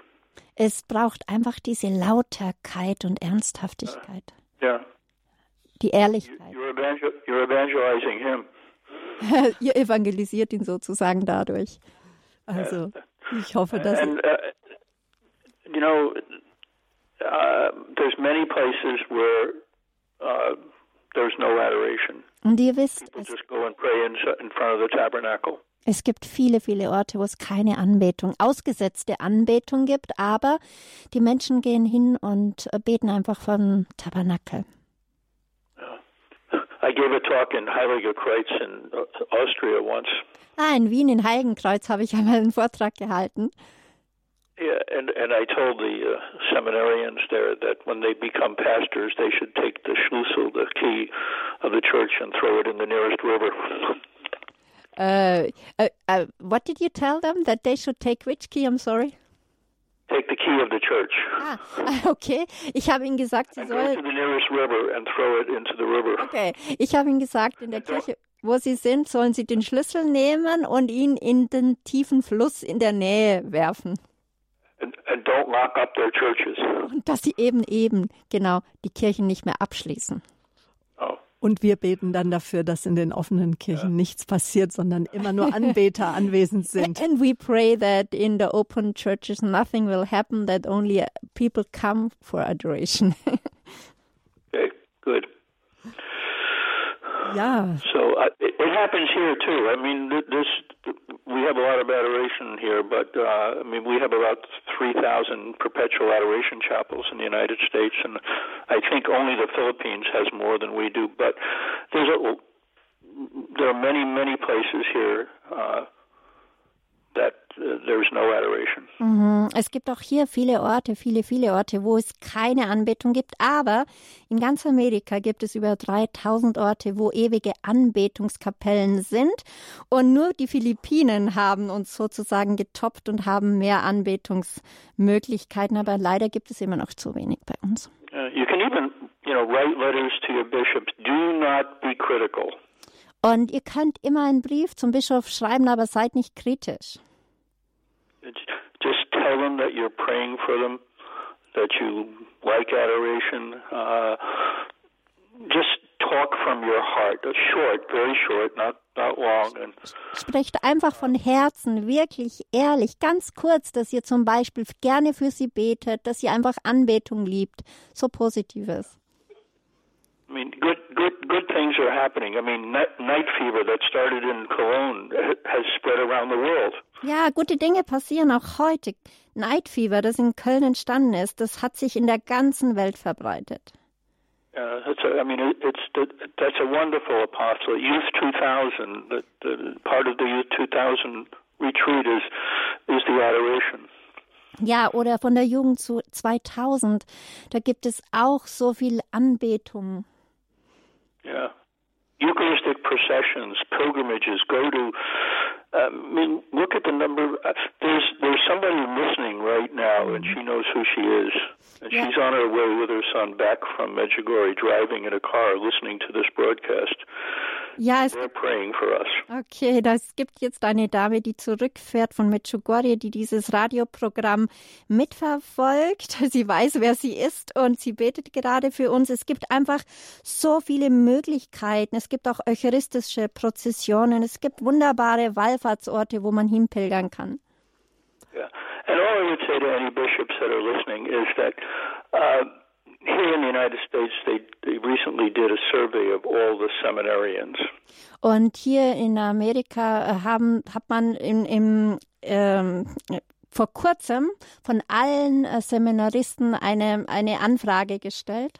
Es braucht einfach diese Lauterkeit und Ernsthaftigkeit, Yeah. die Ehrlichkeit. You're, evangel- you're evangelizing him. *laughs* Ihr evangelisiert ihn sozusagen dadurch. Also, ich hoffe, dass. And, uh, you know, uh, there's many places where uh, there's no adoration. Und ihr wisst, People just go and pray in, in front of the tabernacle. Es gibt viele, viele Orte, wo es keine Anbetung, ausgesetzte Anbetung gibt, aber die Menschen gehen hin und äh, beten einfach vom Tabernakel. I gave a talk in Heiligerkreuz in uh, Austria once. Ah, in Wien, in Heiligenkreuz, habe ich einmal einen Vortrag gehalten. Yeah, and and I told the uh, seminarians there that when they become pastors, they should take the schlüssel, the key of the church, and throw it in the nearest river. *laughs* Äh, äh, äh, what did you tell them? That they should take which key? I'm sorry. take the key of the church, Ah, *laughs* okay. Ich habe ihnen gesagt, sie sollen. Okay, ich habe ihnen gesagt, in der Kirche, wo sie sind, sollen sie den Schlüssel nehmen und ihn in den tiefen Fluss in der Nähe werfen. And, and don't lock up their churches. Und dass sie eben eben, genau, die Kirchen nicht mehr abschließen. Und wir beten dann dafür, dass in den offenen Kirchen nichts passiert, sondern immer nur Anbeter *laughs* anwesend sind. And we pray that in the open churches nothing will happen, that only uh, people come for adoration. *laughs* Okay, good. Ja, So uh, it, it happens here too. I mean, this we have a lot of adoration here, but uh, I mean, we have about three thousand perpetual adoration chapels in the United States, and I think only the Philippines has more than we do. But there's a there are many many places here uh, that no adoration. Mhm. Es gibt auch hier viele Orte, viele, viele Orte, wo es keine Anbetung gibt, aber in ganz Amerika gibt es über 3000 Orte, wo ewige Anbetungskapellen sind und nur die Philippinen haben uns sozusagen getoppt und haben mehr Anbetungsmöglichkeiten, aber leider gibt es immer noch zu wenig bei uns. Uh, you can even, you know, write letters to your bishops. Do not be critical. Und ihr könnt immer einen Brief zum Bischof schreiben, aber seid nicht kritisch. Just tell them that you're praying for them, that you like adoration. Uh, just talk from your heart. Short, very short, not not long. And Sprecht einfach von Herzen, wirklich ehrlich, ganz kurz, dass ihr zum Beispiel gerne für sie betet, dass ihr einfach Anbetung liebt. So Positives. I mean, good good good things are happening. I mean, night, night fever that started in Cologne has spread around the world. Ja, gute Dinge passieren auch heute. Night Fever, das in Köln entstanden ist, das hat sich in der ganzen Welt verbreitet. Uh, that's a, I mean, it, it's that, that's a wonderful apostolate. Youth 2000, the, the part of the Youth 2000 retreat is is the adoration. Ja, oder von der Jugend zu 2000, da gibt es auch so viel Anbetung. Yeah. Eucharistic processions, pilgrimages, go to. I mean, look at the number. Uh, there's there's somebody listening right now, and she knows who she is, and Yeah. she's on her way with her son back from Medjugorje, driving in a car, listening to this broadcast. Ja, es. Okay, das gibt jetzt eine Dame, die zurückfährt von Medjugorje, die dieses Radioprogramm mitverfolgt. *laughs* Sie weiß, wer sie ist und sie betet gerade für uns. Es gibt einfach so viele Möglichkeiten. Es gibt auch eucharistische Prozessionen. Es gibt wunderbare Wallfahrtsorte, wo man hinpilgern kann. Yeah. And all I would say to any bishops that are listening is that uh, here in the United States, they, they recently did a survey of all the seminarians. Und hier in Amerika äh, haben, hat man im, im, ähm, vor kurzem von allen äh, Seminaristen eine, eine Anfrage gestellt.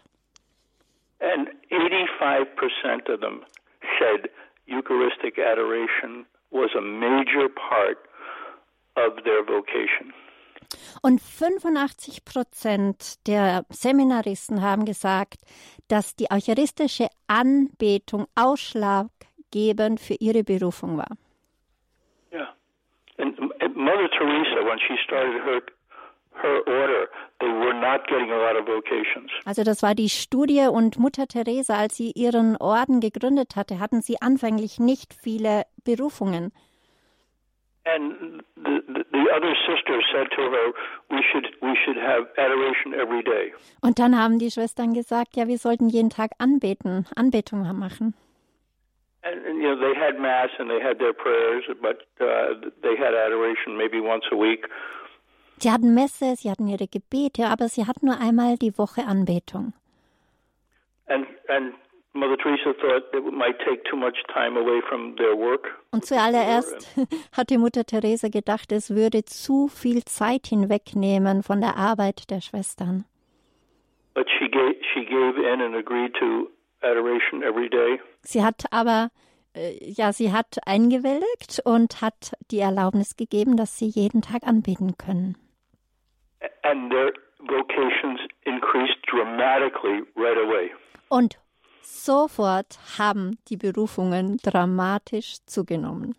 And 85% of them said Eucharistic adoration was a major part of their vocation. Und 85 Prozent der Seminaristen haben gesagt, dass die eucharistische Anbetung ausschlaggebend für ihre Berufung war. Yeah. And, Mother Teresa, when she started her her order, they were not getting a lot of vocations. Also das war die Studie und Mutter Teresa, als sie ihren Orden gegründet hatte, hatten sie anfänglich nicht viele Berufungen. And the, the, the other sister said to her, "We should we should have adoration every day." Und dann haben die Schwestern gesagt, ja, wir sollten jeden Tag anbeten, Anbetung machen. And, and you know they had mass and they had their prayers, but uh, they had adoration maybe once a week. Sie hatten Messe, sie hatten ihre Gebete, aber sie hatten nur einmal die Woche Anbetung. And and Mother Teresa thought it might take too much time away from their work. Und zuallererst *laughs* hatte Mutter Teresa gedacht, es würde zu viel Zeit hinwegnehmen von der Arbeit der Schwestern. But she gave she gave in and agreed to adoration every day. Sie hat aber, äh, ja, sie hat eingewilligt und hat die Erlaubnis gegeben, dass sie jeden Tag anbeten können. and their vocations increased dramatically right away. Und sofort haben die Berufungen dramatisch zugenommen.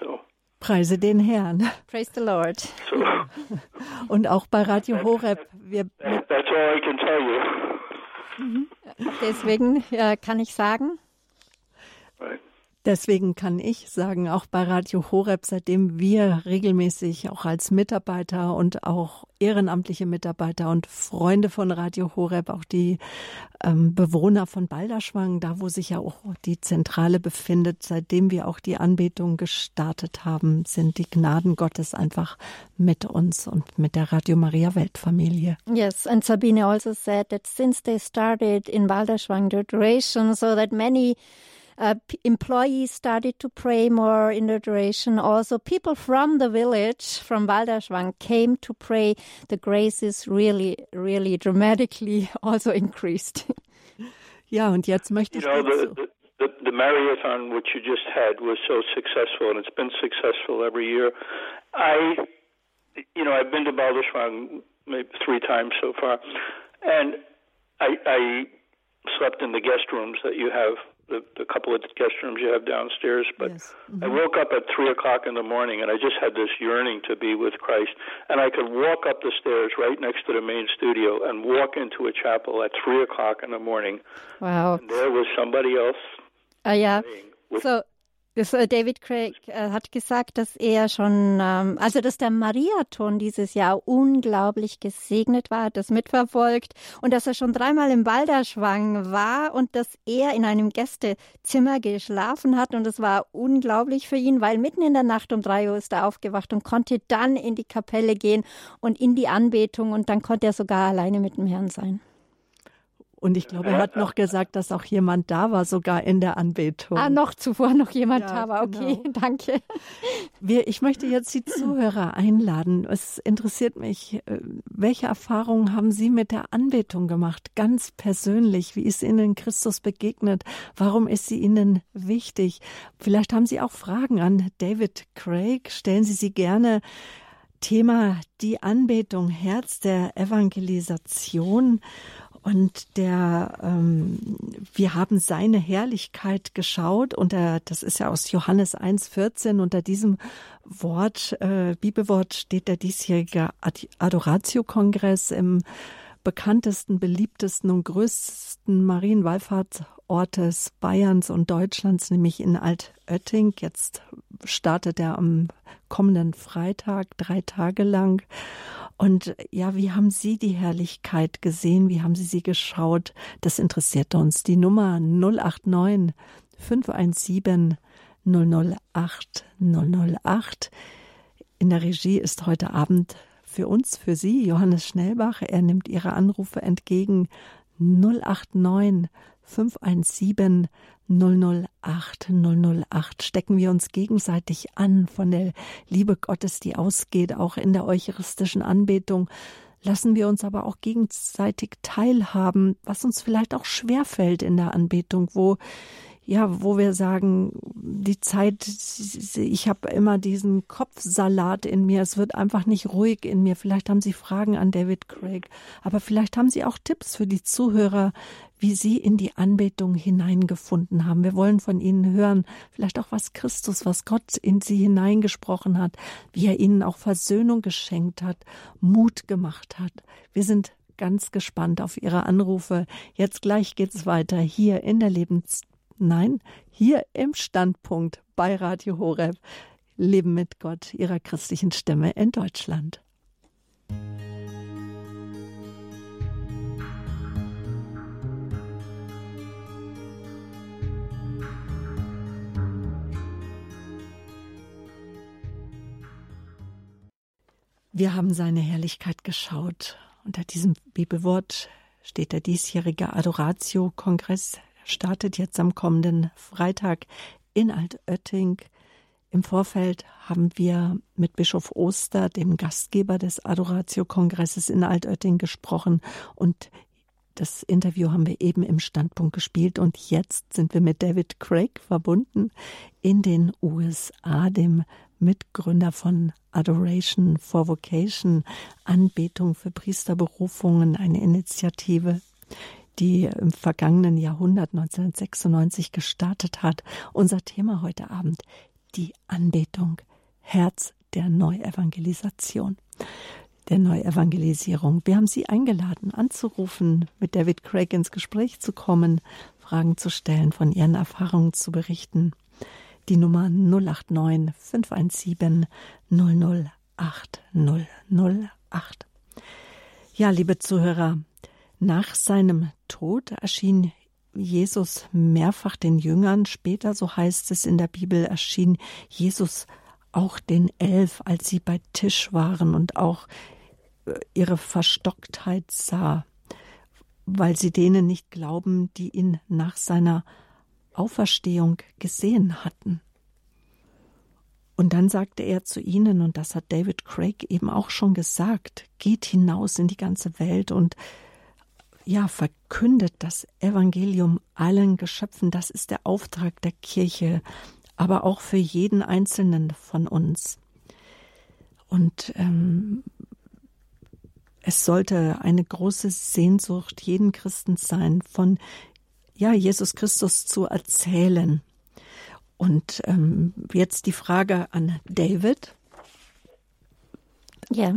So, Preise den Herrn. Praise the Lord. so Und auch bei Radio Horeb, wir that- that's all I can tell you. Deswegen äh, kann ich sagen, Right. Deswegen kann ich sagen, auch bei Radio Horeb, seitdem wir regelmäßig auch als Mitarbeiter und auch ehrenamtliche Mitarbeiter und Freunde von Radio Horeb, auch die ähm, Bewohner von Balderschwang, da wo sich ja auch die Zentrale befindet, seitdem wir auch die Anbetung gestartet haben, sind die Gnaden Gottes einfach mit uns und mit der Radio Maria Weltfamilie. Yes, and Sabine also said that since they started in Balderschwang the adoration, so that many uh, p- employees started to pray more in the duration. Also, people from the village, from Balderschwang, came to pray. The graces really, really dramatically *laughs* also increased. *laughs* Ja, und jetzt möchte You know, dazu- the, the, the, the marathon which you just had was so successful, and it's been successful every year. I, you know, I've been to Balderschwang maybe three times so far, and I, I slept in the guest rooms that you have the, the couple of guest rooms you have downstairs. But yes. mm-hmm. I woke up at three o'clock in the morning, and I just had this yearning to be with Christ. And I could walk up the stairs right next to the main studio and walk into a chapel at three o'clock in the morning. Wow! And there was somebody else. Uh, yeah. So David Craig äh, hat gesagt, dass er schon, ähm, also dass der Mariathon dieses Jahr unglaublich gesegnet war, hat das mitverfolgt und dass er schon dreimal im Balderschwang war und dass er in einem Gästezimmer geschlafen hat und es war unglaublich für ihn, weil mitten in der Nacht um drei Uhr ist er aufgewacht und konnte dann in die Kapelle gehen und in die Anbetung und dann konnte er sogar alleine mit dem Herrn sein. Und ich glaube, er hat noch gesagt, dass auch jemand da war, sogar in der Anbetung. Ah, noch zuvor noch jemand ja, da war. Okay, genau. *laughs* danke. Wir, ich möchte jetzt die Zuhörer einladen. Es interessiert mich, äh, welche Erfahrungen haben Sie mit der Anbetung gemacht? Ganz persönlich. Wie ist Ihnen Christus begegnet? Warum ist sie Ihnen wichtig? Vielleicht haben Sie auch Fragen an David Craig. Stellen Sie sie gerne. Thema die Anbetung, Herz der Evangelisation. Und der, ähm, wir haben seine Herrlichkeit geschaut und er, das ist ja aus Johannes 1,14. Unter diesem Wort, äh, Bibelwort steht der diesjährige Adoratio-Kongress im bekanntesten, beliebtesten und größten Marienwallfahrtsortes Bayerns und Deutschlands, nämlich in Altötting. Jetzt startet er am kommenden Freitag, drei Tage lang. Und ja, wie haben Sie die Herrlichkeit gesehen? Wie haben Sie sie geschaut? Das interessiert uns. Die Nummer 089 517 008 008. In der Regie ist heute Abend für uns, für Sie, Johannes Schnellbach. Er nimmt Ihre Anrufe entgegen 089 517 008 008 stecken wir uns gegenseitig an von der Liebe Gottes, die ausgeht, auch in der eucharistischen Anbetung. Lassen wir uns aber auch gegenseitig teilhaben, was uns vielleicht auch schwerfällt in der Anbetung, wo ja, wo wir sagen, die Zeit, ich habe immer diesen Kopfsalat in mir, es wird einfach nicht ruhig in mir. Vielleicht haben Sie Fragen an David Craig, aber vielleicht haben Sie auch Tipps für die Zuhörer, wie Sie in die Anbetung hineingefunden haben. Wir wollen von Ihnen hören, vielleicht auch was Christus, was Gott in Sie hineingesprochen hat, wie er Ihnen auch Versöhnung geschenkt hat, Mut gemacht hat. Wir sind ganz gespannt auf Ihre Anrufe. Jetzt gleich geht's weiter hier in der Lebens Nein, hier im Standpunkt bei Radio Horeb. Leben mit Gott, ihrer christlichen Stimme in Deutschland. Wir haben seine Herrlichkeit geschaut. Unter diesem Bibelwort steht der diesjährige Adoratio-Kongress startet jetzt am kommenden Freitag in Altötting. Im Vorfeld haben wir mit Bischof Oster, dem Gastgeber des Adoratio-Kongresses in Altötting, gesprochen und das Interview haben wir eben im Standpunkt gespielt und jetzt sind wir mit David Craig verbunden in den USA, dem Mitgründer von Adoration for Vocation, Anbetung für Priesterberufungen, eine Initiative, die im vergangenen Jahrhundert 1996 gestartet hat. Unser Thema heute Abend, die Anbetung, Herz der Neuevangelisation, der Neuevangelisierung. Wir haben Sie eingeladen, anzurufen, mit David Craig ins Gespräch zu kommen, Fragen zu stellen, von Ihren Erfahrungen zu berichten. Die Nummer 089 517 008 008. Ja, liebe Zuhörer, nach seinem Tod erschien Jesus mehrfach den Jüngern. Später, so heißt es in der Bibel, erschien Jesus auch den Elf, als sie bei Tisch waren und auch äh, ihre Verstocktheit sah, weil sie denen nicht glauben, die ihn nach seiner Auferstehung gesehen hatten. Und dann sagte er zu ihnen, und das hat David Craig eben auch schon gesagt, geht hinaus in die ganze Welt und ja, verkündet das Evangelium allen Geschöpfen. Das ist der Auftrag der Kirche, aber auch für jeden Einzelnen von uns. Und ähm, es sollte eine große Sehnsucht jeden Christen sein, von ja, Jesus Christus zu erzählen. Und ähm, jetzt die Frage an David. Ja.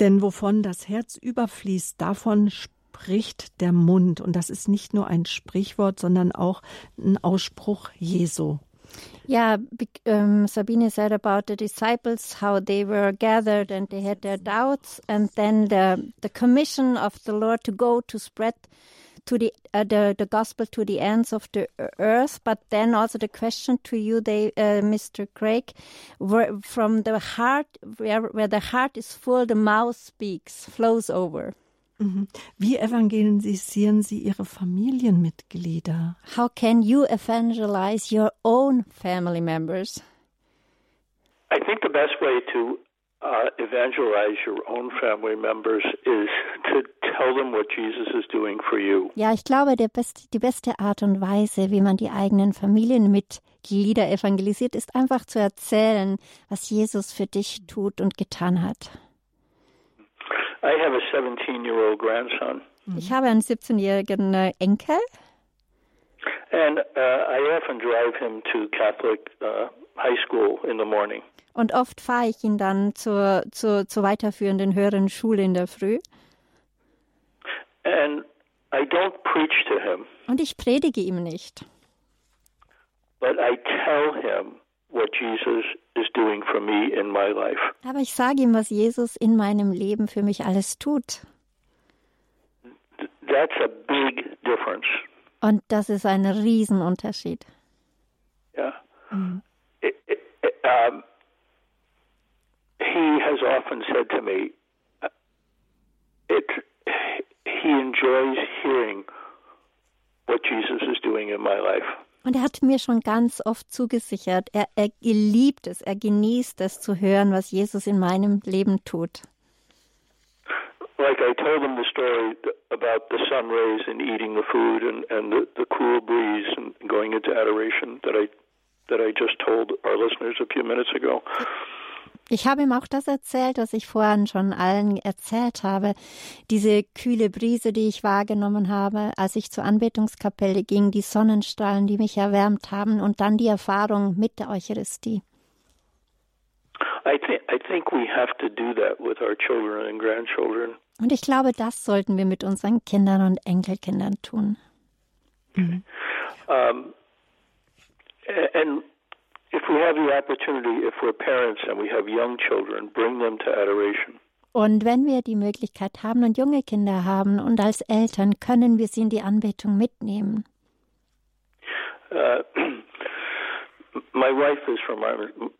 Denn wovon das Herz überfließt, davon spricht der Mund. Und das ist nicht nur ein Sprichwort, sondern auch ein Ausspruch Jesu. Yeah, um, Sabine said about the disciples how they were gathered and they had their doubts, and then the the commission of the Lord to go to spread to the uh, the the gospel to the ends of the earth. But then also the question to you, they, uh, Mr. Craig, where, from the heart, where where the heart is full, the mouth speaks, flows over. Mhm. Wie evangelisieren Sie Ihre Familienmitglieder? How can you evangelize your own family members? I think the best way to uh, evangelize your own family members is to tell them what Jesus is doing for you. Ja, ich glaube, der best, die beste Art und Weise, wie man die eigenen Familienmitglieder evangelisiert, ist einfach zu erzählen, was Jesus für dich tut und getan hat. I have a 17 year old grandson, Ich habe einen 17-jährigen äh, Enkel and uh, I often drive him to Catholic uh, high school in the morning. und oft fahre ich ihn dann zur, zur, zur weiterführenden höheren Schule in der Früh. And I don't preach to him, Und ich predige ihm nicht. but I tell him what Jesus is doing for me in my life. Aber ich sage ihm, was Jesus in meinem Leben für mich alles tut. Th- That's a big difference. Und das ist ein Riesenunterschied. It, it, um, he has often said to me, uh, it, he enjoys hearing what Jesus is doing in my life. Und er hat mir schon ganz oft zugesichert, er, er liebt es, er genießt es zu hören, was Jesus in meinem Leben tut. Like I told him the story about the sun rays and eating the food and, and the, the cool breeze and going into adoration that I that I just told our listeners a few minutes ago. Ich habe ihm auch das erzählt, was ich vorhin schon allen erzählt habe. Diese kühle Brise, die ich wahrgenommen habe, als ich zur Anbetungskapelle ging, die Sonnenstrahlen, die mich erwärmt haben und dann die Erfahrung mit der Eucharistie. I think I think we have to do that with our children and grandchildren. Und ich glaube, das sollten wir mit unseren Kindern und Enkelkindern tun. Um, a- and if we have the opportunity, if we're parents and we have young children, bring them to adoration. Und wenn wir die Möglichkeit haben und junge Kinder haben und als Eltern, können wir sie in die Anbetung mitnehmen. Uh, *clears throat* my wife is from.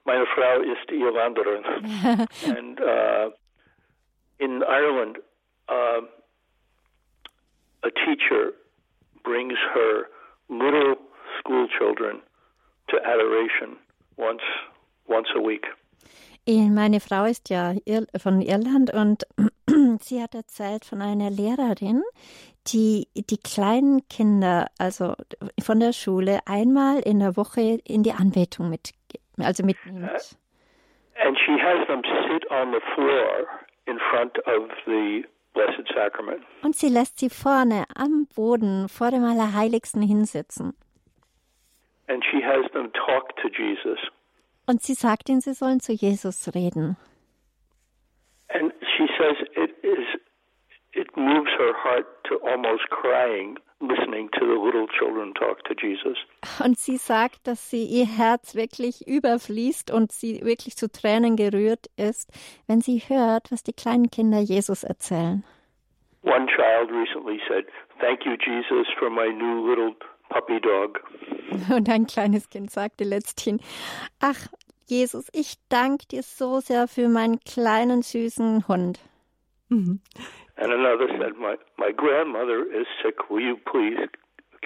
Meine Frau ist Irlanderin, *laughs* and uh, in Ireland, uh, a teacher brings her little school children to adoration once once a week. Meine Frau ist ja von Irland und *clears throat* sie hat erzählt von einer Lehrerin, die die kleinen Kinder, also von der Schule, einmal in der Woche in die Anbetung mit, also mitnimmt. And she has them sit on the floor in front of the Blessed Sacrament. Und sie lässt sie vorne am Boden vor dem Allerheiligsten hinsitzen. And she has them talk to Jesus. Und sie sagt ihnen, sie sollen zu Jesus reden. And she says it is it moves her heart to almost crying listening to the little children talk to Jesus. Und sie sagt, dass sie ihr Herz wirklich überfließt und sie wirklich zu Tränen gerührt ist, wenn sie hört, was die kleinen Kinder Jesus erzählen. One child recently said, "Thank you Jesus for my new little puppy dog." *laughs* Und ein kleines Kind sagte letzthin, ach Jesus, ich danke dir so sehr für meinen kleinen süßen Hund. Mhm. And another said, "My my grandmother is sick. Will you please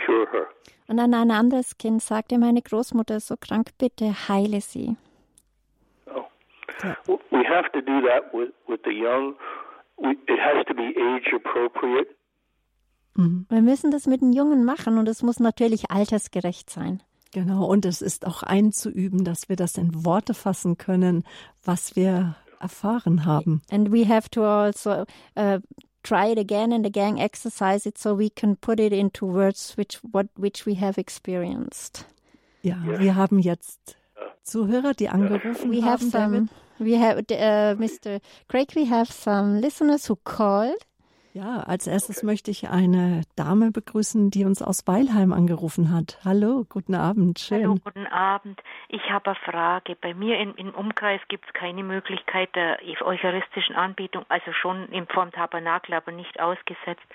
cure her?" Und dann ein anderes Kind sagte, meine Großmutter ist so krank, bitte heile sie. So w- we have to do that with with the young. We, it has to be age appropriate. Mhm. Wir müssen das mit den Jungen machen und es muss natürlich altersgerecht sein. Genau, und es ist auch einzuüben, dass wir das in Worte fassen können, was wir erfahren haben. And we have to also uh, try it again and again, exercise it so we can put it into words which what which we have experienced. Ja, wir haben jetzt Zuhörer, die angerufen We haben. have some. We have uh, Mr. Craig. We have some listeners who called. Ja, als erstes möchte ich eine Dame begrüßen, die uns aus Weilheim angerufen hat. Hallo, guten Abend, schön. Hallo, guten Abend. Ich habe eine Frage. Bei mir im, im Umkreis gibt es keine Möglichkeit der eucharistischen Anbetung, also schon in Form Tabernakel, aber nicht ausgesetzt.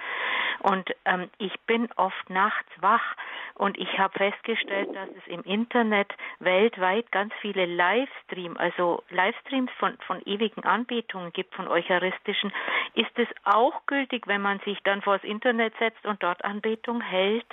Und ähm, ich bin oft nachts wach und ich habe festgestellt, dass es im Internet weltweit ganz viele Livestream, also Livestreams von, von ewigen Anbetungen gibt, von eucharistischen. Ist es auch gültig, wenn man sich dann vors Internet setzt und dort Anbetung hält?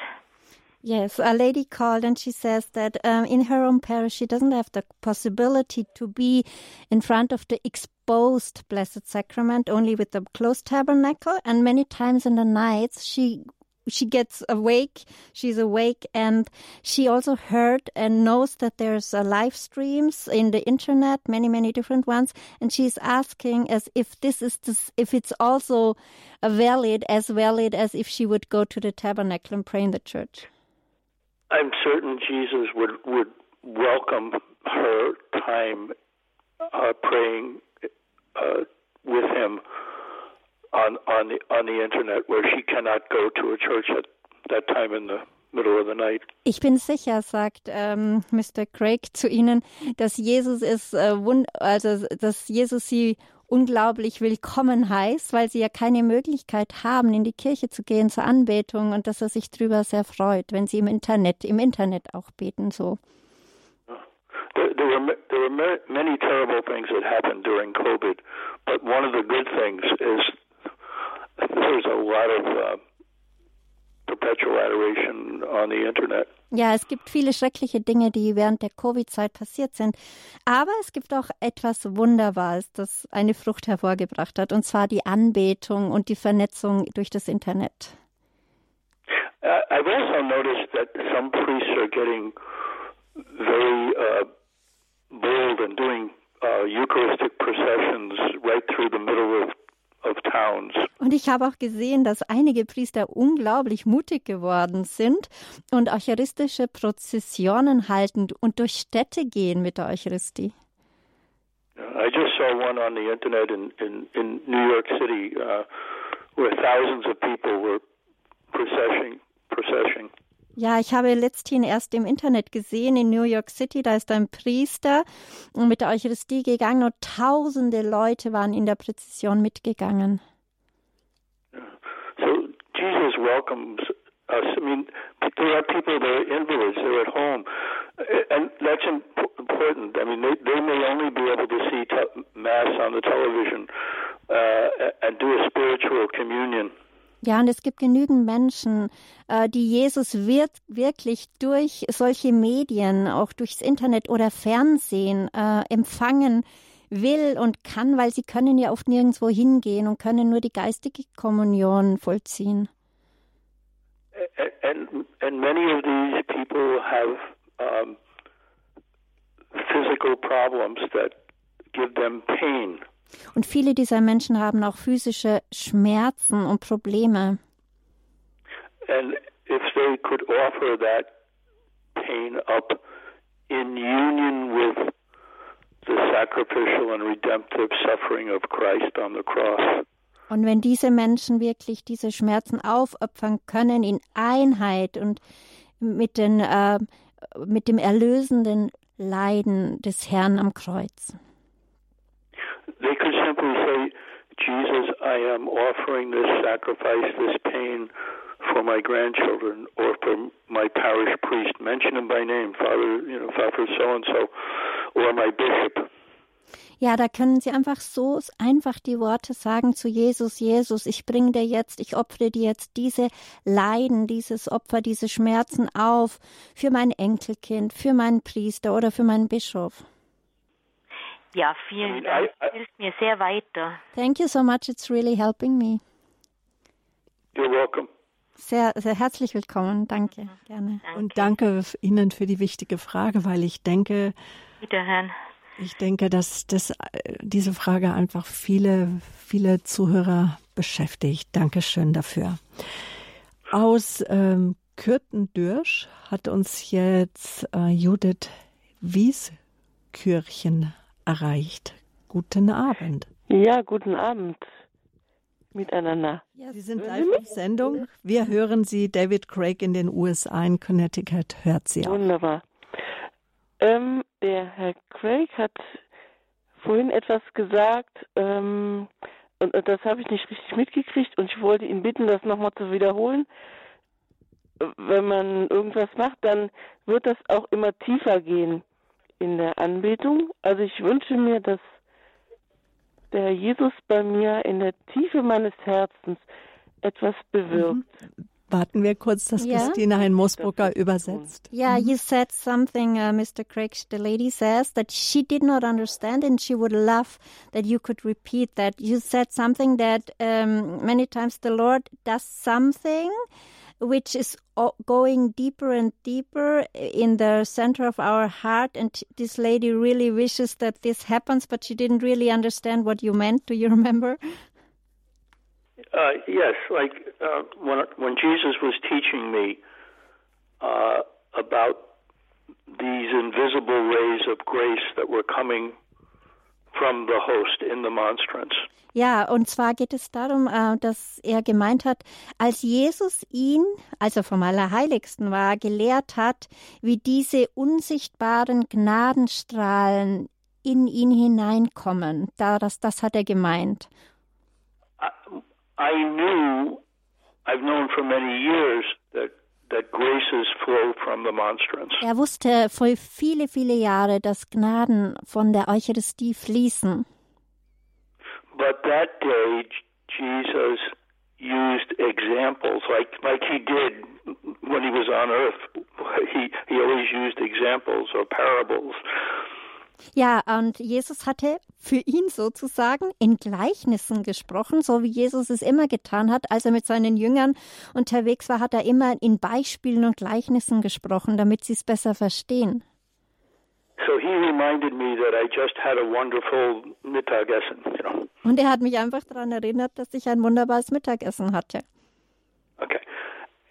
Yes, a lady called and she says that um, in her own parish she doesn't have the possibility to be in front of the exposed Blessed Sacrament, only with the closed tabernacle. And many times in the nights she she gets awake she's awake and she also heard and knows that there's uh, live streams in the internet many many different ones and she's asking as if this is this, if it's also uh, valid as valid as if she would go to the tabernacle and pray in the church. I'm certain Jesus would would welcome her time uh, praying uh, with him on on the on the internet, where she cannot go to a church at that time in the middle of the night. Ich bin sicher, sagt ähm, Mr. Craig zu Ihnen, dass Jesus ist äh, wund also dass Jesus Sie unglaublich willkommen heißt, weil Sie ja keine Möglichkeit haben, in die Kirche zu gehen zur Anbetung und dass er sich darüber sehr freut, wenn Sie im Internet im Internet auch beten so. There, there were there were many terrible things that happened during COVID, but one of the good things is there's a lot of uh, perpetual adoration on the internet. Ja, es gibt viele schreckliche Dinge, die während der Covid-Zeit passiert sind. Aber es gibt auch etwas Wunderbares, das eine Frucht hervorgebracht hat, und zwar die Anbetung und die Vernetzung durch das Internet. Uh, I've also noticed that some priests are getting very uh, bold and doing uh, Eucharistic processions right through the middle of. Und ich habe auch gesehen, dass einige Priester unglaublich mutig geworden sind und eucharistische Prozessionen halten und durch Städte gehen mit der Eucharistie. I just saw one on the internet in in, in New York City uh, where thousands of people were processing processing. Ja, ich habe letzthin erst im Internet gesehen, in New York City, da ist ein Priester mit der Eucharistie gegangen und tausende Leute waren in der Präzision mitgegangen. So Jesus welcomes us. I mean, there are people that are invalids, they're at home, and that's important. I mean, they, they may only be able to see Mass on the television uh, and do a spiritual communion. Ja, und es gibt genügend Menschen, äh, die Jesus wird wirklich durch solche Medien, auch durchs Internet oder Fernsehen äh, empfangen will und kann, weil sie können ja oft nirgendwo hingehen und können nur die geistige Kommunion vollziehen. And and many of these people have um, physical problems that give them pain. Und viele dieser Menschen haben auch physische Schmerzen und Probleme. And if they could offer that pain up in union with the sacrificial and redemptive suffering of Christ on the cross. Und wenn diese Menschen wirklich diese Schmerzen aufopfern können in Einheit und mit, den, äh, mit dem erlösenden Leiden des Herrn am Kreuz. They could simply say, Jesus, I am offering this sacrifice, this pain for my grandchildren or for my parish priest. Mention him by name, Father, you know, Father so and so, or my bishop. Ja, da können Sie einfach so einfach die Worte sagen zu Jesus, Jesus, ich bringe dir jetzt, ich opfere dir jetzt diese Leiden, dieses Opfer, diese Schmerzen auf für mein Enkelkind, für meinen Priester oder für meinen Bischof. Ja, vielen Dank. Das hilft mir sehr weiter. Thank you so much. It's really helping me. You're welcome. Sehr, sehr herzlich willkommen. Danke, gerne. Und danke Ihnen für die wichtige Frage, weil ich denke, Wiederhören. Ich denke, dass das, äh, diese Frage einfach viele, viele Zuhörer beschäftigt. Dankeschön dafür. Aus ähm, Kürten-Dürsch hat uns jetzt äh, Judith Wieskürchen erreicht. Guten Abend. Ja, guten Abend miteinander. Ja, Sie sind live auf Sendung. Wir hören Sie. David Craig in den USA in Connecticut hört Sie auch. Wunderbar. Ähm, der Herr Craig hat vorhin etwas gesagt, ähm, und, und, das habe ich nicht richtig mitgekriegt und ich wollte ihn bitten, das nochmal zu wiederholen. Wenn man irgendwas macht, dann wird das auch immer tiefer gehen in der Anbetung. Also ich wünsche mir, dass der Herr Jesus bei mir in der Tiefe meines Herzens etwas bewirkt. Mhm. Warten wir kurz, dass yeah. Christina Hein-Mosbrucker übersetzt. Yeah, you said something, uh, Mr. Craig. The lady says that she did not understand and she would love that you could repeat that. You said something that um, many times the Lord does something which is going deeper and deeper in the center of our heart. And this lady really wishes that this happens, but she didn't really understand what you meant. Do you remember? Uh, yes, like uh, when when Jesus was teaching me uh, about these invisible rays of grace that were coming from the host in the monstrance. Ja, und zwar geht es darum, äh, dass er gemeint hat, als Jesus ihn, also vom Allerheiligsten war, gelehrt hat, wie diese unsichtbaren Gnadenstrahlen in ihn hineinkommen. Das, das hat er gemeint. I, I knew, I've known for many years that that graces flow from the monstrance. Er wusste vor viele, viele Jahre, dass Gnaden von der Eucharistie fließen. But that day, Jesus used examples like like he did when he was on earth. He he always used examples or parables. Ja, und Jesus hatte für ihn sozusagen in Gleichnissen gesprochen, so wie Jesus es immer getan hat. Als er mit seinen Jüngern unterwegs war, hat er immer in Beispielen und Gleichnissen gesprochen, damit sie es besser verstehen. So he reminded me that I just had a wonderful Mittagessen, you know. Und er hat mich einfach daran erinnert, dass ich ein wunderbares Mittagessen hatte. Okay.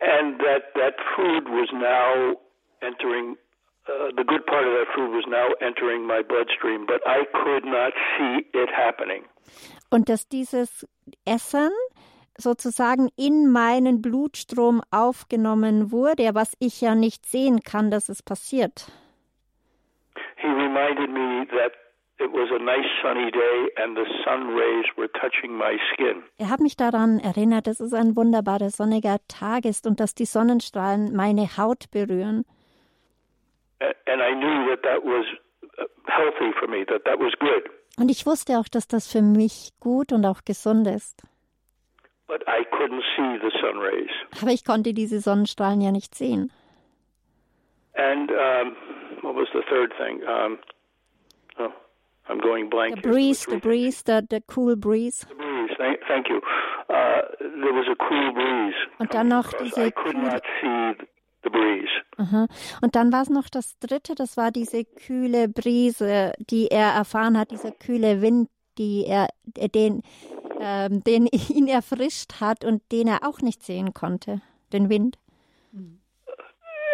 And that that food was now entering uh, the good part of that food was now entering my bloodstream, but I could not see it happening. Und dass dieses Essen sozusagen in meinen Blutstrom aufgenommen wurde, was ich ja nicht sehen kann, dass es passiert. He reminded me that it was a nice sunny day and the sun rays were touching my skin. Er hat mich daran erinnert, dass es ein wunderbarer sonniger Tag ist und dass die Sonnenstrahlen meine Haut berühren. And I knew that that was uh, healthy for me, that that was good. Und ich wusste auch, dass das für mich gut und auch gesund ist. But I couldn't see the sun rays. Aber ich konnte diese Sonnenstrahlen ja nicht sehen. And um, what was the third thing? Um, oh, I'm going blank. The breeze, the breeze, the, the cool breeze. The breeze. Thank, thank you. Uh, there was a cool breeze. Und dann noch diese see the breeze. Aha. Und dann war es noch das dritte, das war diese kühle Brise, die er erfahren hat, dieser kühle Wind, die er, den, ähm, den *laughs* ihn erfrischt hat und den er auch nicht sehen konnte, den Wind.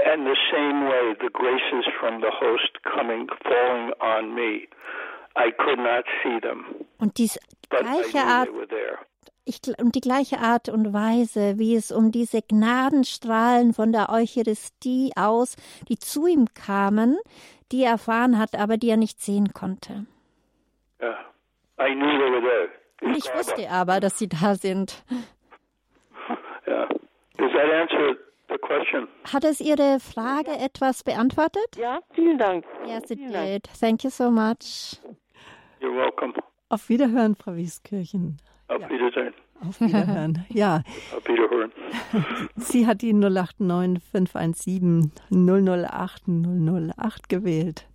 And the same way, the graces from the host coming, falling on me. I could not see them. Und diese gleiche Art, ich, und die gleiche Art und Weise, wie es um diese Gnadenstrahlen von der Eucharistie aus, die zu ihm kamen, die er erfahren hat, aber die er nicht sehen konnte. Yeah. I knew they were there. Und ich wusste aber, dass sie da sind. *laughs* Yeah. Does that answer the question? Hat es Ihre Frage etwas beantwortet? Ja, vielen Dank. Yes, it vielen did. Thank you so much. You're welcome. Auf Wiederhören, Frau Wieskirchen. Auf ja. Wiedersehen. Auf Wiederhören, *laughs* ja. Auf Wiederhören. *laughs* Sie hat die 089 517 008 008 gewählt.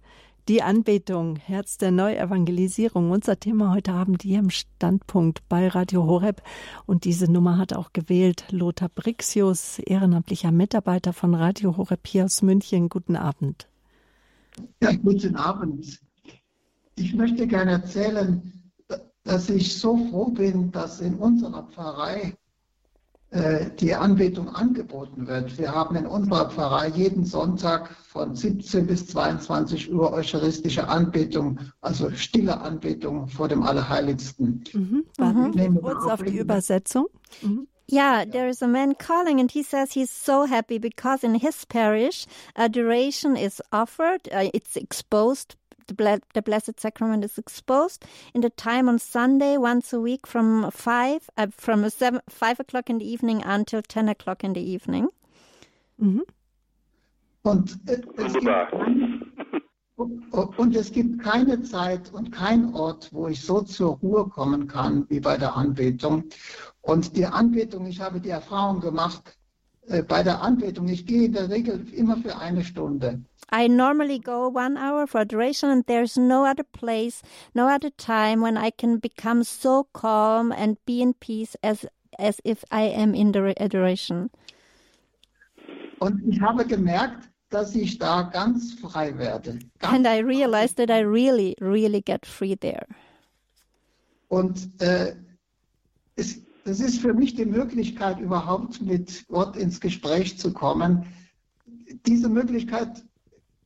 Die Anbetung, Herz der Neuevangelisierung. Unser Thema heute Abend hier im Standpunkt bei Radio Horeb. Und diese Nummer hat auch gewählt Lothar Brixius, ehrenamtlicher Mitarbeiter von Radio Horeb hier aus München. Guten Abend. Ja, guten Abend. ich möchte gerne erzählen, dass ich so froh bin, dass in unserer Pfarrei äh, die Anbetung angeboten wird. Wir haben in unserer Pfarrei jeden Sonntag von 17 bis 22 Uhr eucharistische Anbetung, also stille Anbetung vor dem Allerheiligsten. Mhm. Warten wir kurz auf die Übersetzung. Mhm. Yeah, there is a man calling, and he says he's so happy because in his parish, adoration is offered, uh, it's exposed the, the Blessed Sacrament is exposed in the time on Sunday once a week from five uh, from seven, five o'clock in the evening until ten o'clock in the evening. Mhm. Und, äh, es gibt, und es gibt keine Zeit und kein Ort, wo ich so zur Ruhe kommen kann wie bei der Anbetung. Und die Anbetung, ich habe die Erfahrung gemacht, bei der Anbetung, ich gehe in der Regel immer für eine Stunde. I normally go one hour for adoration, and there's no other place, no other time when I can become so calm and be in peace as as if I am in the adoration. Und ich habe gemerkt, dass ich da ganz frei werde. Ganz and I realized that I really, really get free there. Und äh, es, das ist für mich die Möglichkeit, überhaupt mit Gott ins Gespräch zu kommen. Diese Möglichkeit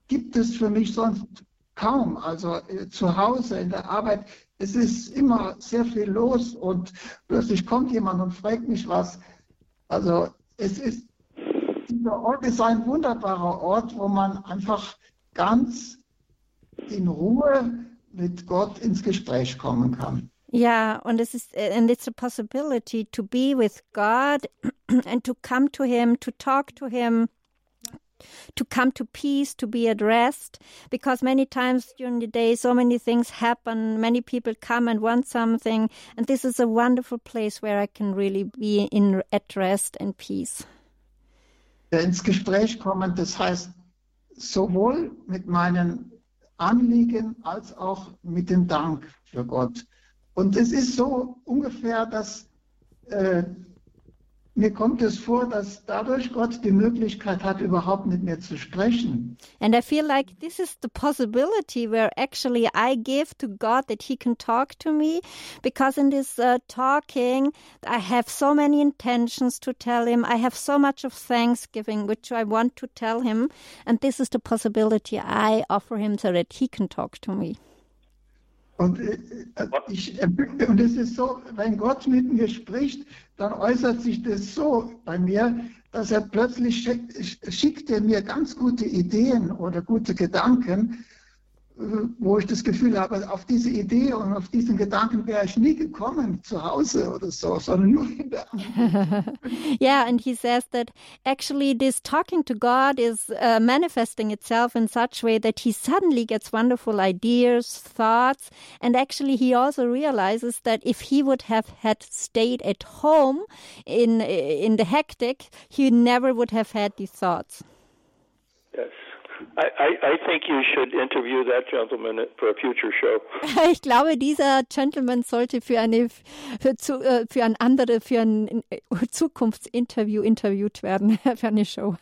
gibt es für mich sonst kaum. Also äh, zu Hause, in der Arbeit, es ist immer sehr viel los und plötzlich kommt jemand und fragt mich was. Also es ist, dieser Ort ist ein wunderbarer Ort, wo man einfach ganz in Ruhe mit Gott ins Gespräch kommen kann. Yeah, and this is and it's a possibility to be with God *clears throat* and to come to him, to talk to him, to come to peace, to be at rest, because many times during the day, so many things happen. Many people come and want something, and this is a wonderful place where I can really be in at rest and peace. Ins Gespräch kommen, das heißt sowohl mit meinen Anliegen als auch mit dem Dank für Gott. Und es ist so ungefähr, dass äh, mir kommt es vor, dass dadurch Gott die Möglichkeit hat, überhaupt mit mir zu sprechen. And I feel like this is the possibility where actually I give to God that He can talk to me, because in this uh, talking, I have so many intentions to tell Him. I have so much of thanksgiving which I want to tell Him, and this is the possibility I offer Him so that He can talk to me. Und, äh, äh, ich, *laughs* und es ist so, wenn Gott mit mir spricht, dann äußert sich das so bei mir, dass er plötzlich schickt er mir ganz gute Ideen oder gute Gedanken, wo ich das Gefühl habe, auf diese Idee und auf diesen Gedanken wäre ich nie gekommen zu Hause oder so, sondern nur in der *laughs* Yeah, and he says that actually this talking to God is uh, manifesting itself in such way that he suddenly gets wonderful ideas, thoughts, and actually he also realizes that if he would have had stayed at home in in the hectic, he never would have had these thoughts. Yes. I, I, think you should interview that gentleman for a future show. *laughs* Ich glaube, dieser Gentleman sollte für eine für, zu, äh, für ein andere für ein äh, Zukunftsinterview interviewt werden *laughs* für eine Show.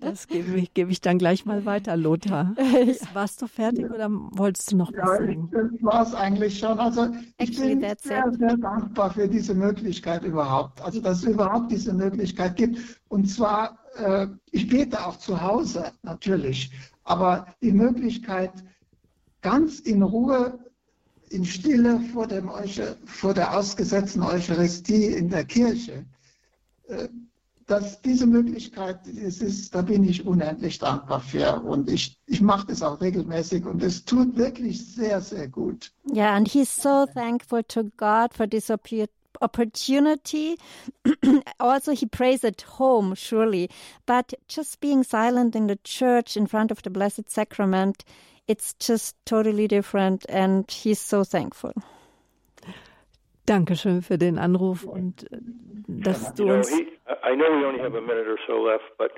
Das gebe ich, gebe ich dann gleich mal weiter, Lothar. *laughs* Warst du fertig oder wolltest du noch was sagen? Ja, das war es eigentlich schon. Also ich Actually, bin sehr, sehr dankbar für diese Möglichkeit überhaupt. Also dass es überhaupt diese Möglichkeit gibt. Und zwar äh, ich bete auch zu Hause natürlich, aber die Möglichkeit, ganz in Ruhe, in Stille vor, dem Euche, vor der ausgesetzten Eucharistie in der Kirche, äh, dass diese Möglichkeit, das ist, da bin ich unendlich dankbar für und ich, ich mache das auch regelmäßig und es tut wirklich sehr, sehr gut. Yeah, and he's so thankful to God for this opportunity. *clears throat* also, he prays at home, surely, but just being silent in the church in front of the Blessed Sacrament, it's just totally different, and he's so thankful. Dankeschön für den Anruf und äh, dass du uns. He, I know we only have a minute or so left, but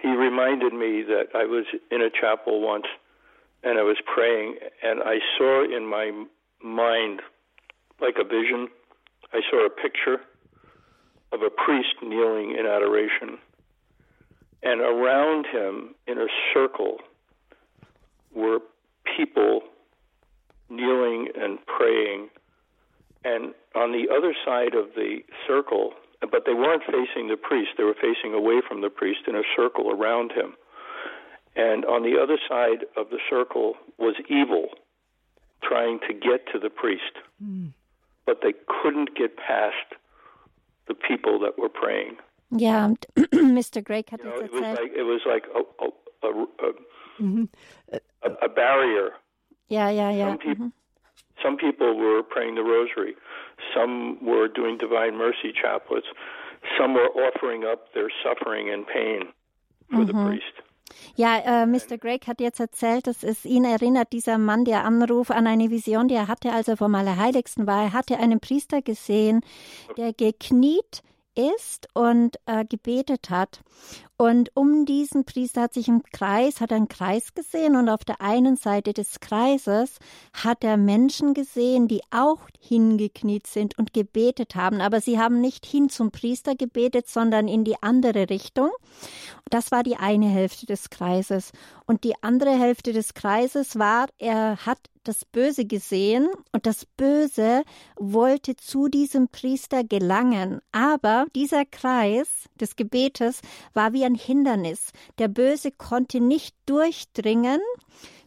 he reminded me that I was in a chapel once and I was praying, and I saw in my mind like a vision I saw a picture of a priest kneeling in adoration, and around him in a circle were people kneeling and praying. And on the other side of the circle, but they weren't facing the priest, they were facing away from the priest in a circle around him. And on the other side of the circle was evil trying to get to the priest. Mm. But they couldn't get past the people that were praying. Yeah, *clears throat* Mr. Gray had you know, it was like it was like a a, a, a, mm-hmm. a, barrier. Yeah, yeah, yeah. Some people, mm-hmm. some people were praying the rosary. Some were doing Divine Mercy chaplets. Some were offering up their suffering and pain for mm-hmm. the priest. Ja, äh, Mr. Gregg hat jetzt erzählt, dass es ihn erinnert, dieser Mann, der Anruf an eine Vision, die er hatte, als er vom Allerheiligsten war. Er hatte einen Priester gesehen, der gekniet ist und äh, gebetet hat. Und um diesen Priester hat sich im Kreis, hat einen Kreis gesehen und auf der einen Seite des Kreises hat er Menschen gesehen, die auch hingekniet sind und gebetet haben. Aber sie haben nicht hin zum Priester gebetet, sondern in die andere Richtung. Das war die eine Hälfte des Kreises. Und die andere Hälfte des Kreises war, er hat das Böse gesehen und das Böse wollte zu diesem Priester gelangen. Aber dieser Kreis des Gebetes war wie ein Hindernis. Der Böse konnte nicht durchdringen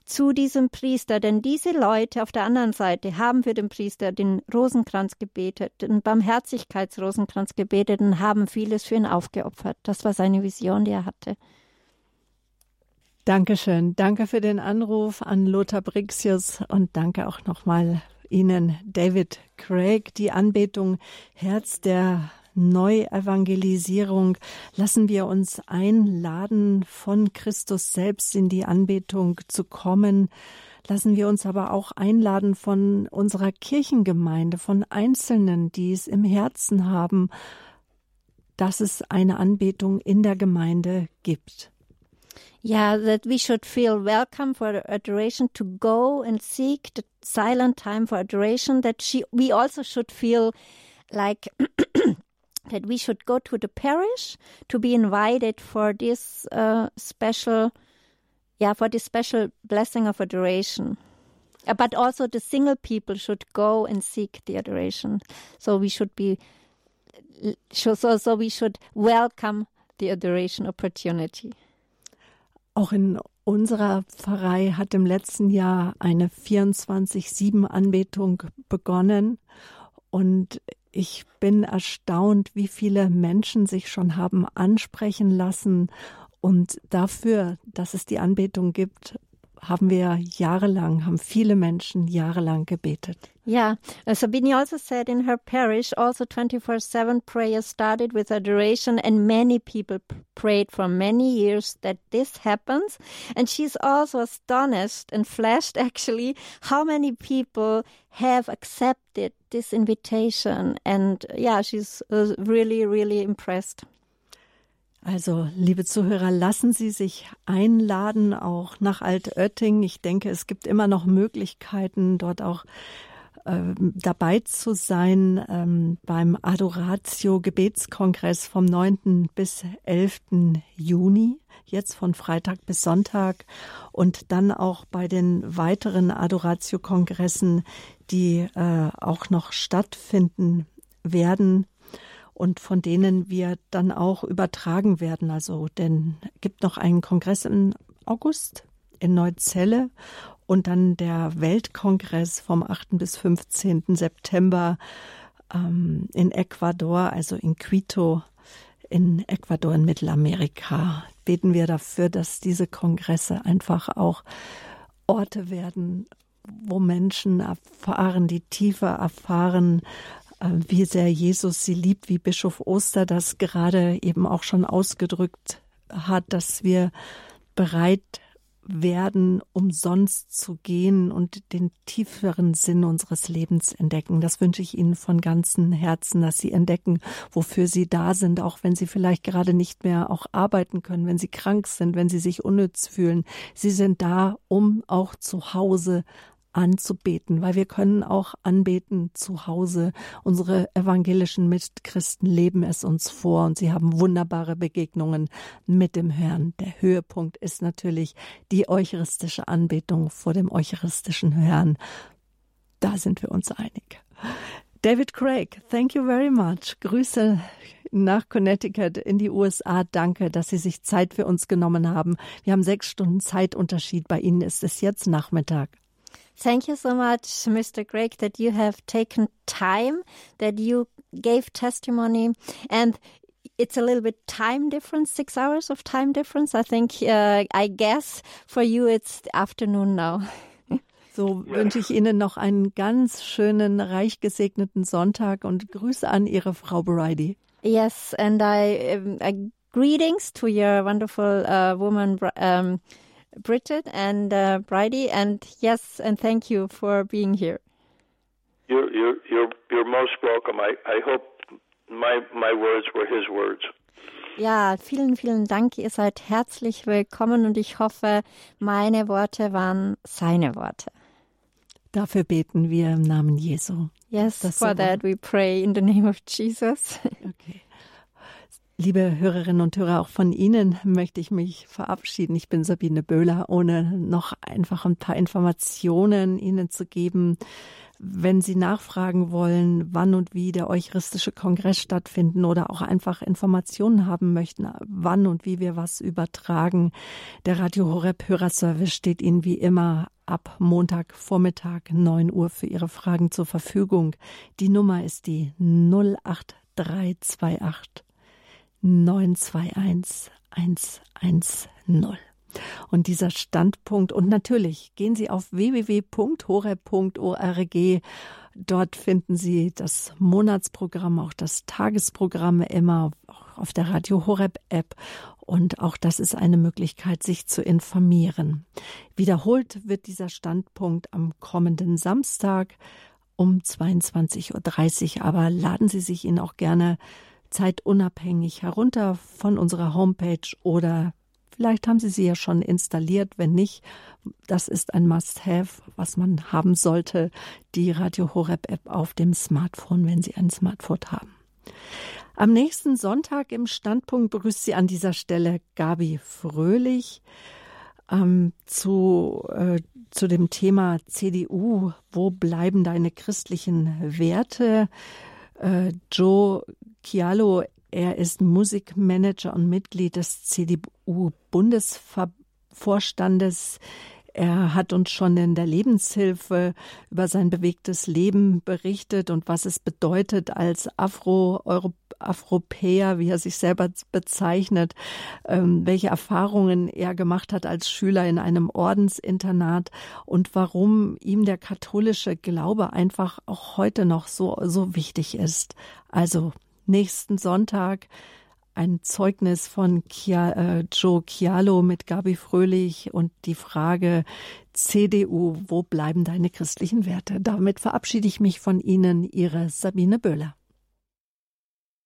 zu diesem Priester, denn diese Leute auf der anderen Seite haben für den Priester den Rosenkranz gebetet, den Barmherzigkeitsrosenkranz gebetet und haben vieles für ihn aufgeopfert. Das war seine Vision, die er hatte. Dankeschön. Danke für den Anruf an Lothar Brixius und danke auch nochmal Ihnen, David Craig. Die Anbetung Herz der Neuevangelisierung lassen wir uns einladen, von Christus selbst in die Anbetung zu kommen. Lassen wir uns aber auch einladen von unserer Kirchengemeinde, von Einzelnen, die es im Herzen haben, dass es eine Anbetung in der Gemeinde gibt. Yeah, that we should feel welcome for adoration to go and seek the silent time for adoration. That she, we also should feel like *clears throat* that we should go to the parish to be invited for this uh, special, yeah, for this special blessing of adoration. Uh, but also the single people should go and seek the adoration. So we should be, so so we should welcome the adoration opportunity. Auch in unserer Pfarrei hat im letzten Jahr eine 24-7-Anbetung begonnen. Und ich bin erstaunt, wie viele Menschen sich schon haben ansprechen lassen. Und dafür, dass es die Anbetung gibt, haben wir jahrelang, haben viele Menschen jahrelang gebetet. Yeah, Sabine also said in her parish, also 24-7 prayer started with adoration and many people prayed for many years that this happens. And she's also astonished and flashed *laughs* actually how many people have accepted this invitation. And yeah, she's uh, really, really impressed. Also, liebe Zuhörer, lassen Sie sich einladen, auch nach Altötting. Ich denke, es gibt immer noch Möglichkeiten, dort auch äh, dabei zu sein ähm, beim Adoratio Gebetskongress vom 9. bis 11. Juni, jetzt von Freitag bis Sonntag und dann auch bei den weiteren Adoratio Kongressen, die äh, auch noch stattfinden werden und von denen wir dann auch übertragen werden. Also, denn gibt noch einen Kongress im August in Neuzelle und dann der Weltkongress vom 8. bis 15. September ähm, in Ecuador, also in Quito in Ecuador in Mittelamerika. Beten wir dafür, dass diese Kongresse einfach auch Orte werden, wo Menschen erfahren, die tiefer erfahren, wie sehr Jesus sie liebt, wie Bischof Oster das gerade eben auch schon ausgedrückt hat, dass wir bereit werden, umsonst zu gehen und den tieferen Sinn unseres Lebens entdecken. Das wünsche ich Ihnen von ganzem Herzen, dass Sie entdecken, wofür Sie da sind, auch wenn Sie vielleicht gerade nicht mehr auch arbeiten können, wenn Sie krank sind, wenn Sie sich unnütz fühlen. Sie sind da, um auch zu Hause anzubeten, weil wir können auch anbeten zu Hause. Unsere evangelischen Mitchristen leben es uns vor und sie haben wunderbare Begegnungen mit dem Herrn. Der Höhepunkt ist natürlich die eucharistische Anbetung vor dem eucharistischen Herrn. Da sind wir uns einig. David Craig, thank you very much. Grüße nach Connecticut in die USA. Danke, dass Sie sich Zeit für uns genommen haben. Wir haben sechs Stunden Zeitunterschied. Bei Ihnen ist es jetzt Nachmittag. Thank you so much, Mr. Craig, that you have taken time, that you gave testimony, and it's a little bit time difference, six hours of time difference. I think, uh, I guess for you it's afternoon now. *laughs* So wünsche ich Ihnen noch einen ganz schönen, reich gesegneten Sonntag und Grüße an Ihre Frau Bridie. Yes, and I, um, uh, greetings to your wonderful uh, woman, um, Bridget and uh, Bridie, and yes, and thank you for being here. You're you're you're you're most welcome. I I hope my my words were his words. Ja, vielen, vielen Dank. Ihr seid herzlich willkommen und ich hoffe, meine Worte waren seine Worte. Dafür beten wir im Namen Jesu. Yes, for so that we pray in the name of Jesus. *laughs* Okay. Liebe Hörerinnen und Hörer, auch von Ihnen möchte ich mich verabschieden. Ich bin Sabine Böhler, ohne noch einfach ein paar Informationen Ihnen zu geben. Wenn Sie nachfragen wollen, wann und wie der Eucharistische Kongress stattfinden oder auch einfach Informationen haben möchten, wann und wie wir was übertragen, der Radio Horeb Hörerservice steht Ihnen wie immer ab Montagvormittag 9 Uhr für Ihre Fragen zur Verfügung. Die Nummer ist die 08328 921 110. Und dieser Standpunkt, und natürlich gehen Sie auf www.hore.org. Dort finden Sie das Monatsprogramm, auch das Tagesprogramm immer auf der Radio Horeb App. Und auch das ist eine Möglichkeit, sich zu informieren. Wiederholt wird dieser Standpunkt am kommenden Samstag um 22.30 Uhr. Aber laden Sie sich ihn auch gerne zeitunabhängig herunter von unserer Homepage oder vielleicht haben Sie sie ja schon installiert. Wenn nicht, das ist ein Must-Have, was man haben sollte, die Radio Horeb App auf dem Smartphone, wenn Sie ein Smartphone haben. Am nächsten Sonntag im Standpunkt begrüßt Sie an dieser Stelle Gabi Fröhlich ähm, zu, äh, zu dem Thema CDU. Wo bleiben deine christlichen Werte? Äh, Joe Chialo, er ist Musikmanager und Mitglied des CDU-Bundesvorstandes. Er hat uns schon in der Lebenshilfe über sein bewegtes Leben berichtet und was es bedeutet als Afro-Europäer, wie er sich selber bezeichnet, ähm, welche Erfahrungen er gemacht hat als Schüler in einem Ordensinternat und warum ihm der katholische Glaube einfach auch heute noch so, so wichtig ist. Also nächsten Sonntag ein Zeugnis von Kia, äh, Joe Chialo mit Gabi Fröhlich und die Frage CDU, wo bleiben deine christlichen Werte? Damit verabschiede ich mich von Ihnen, Ihre Sabine Böhler.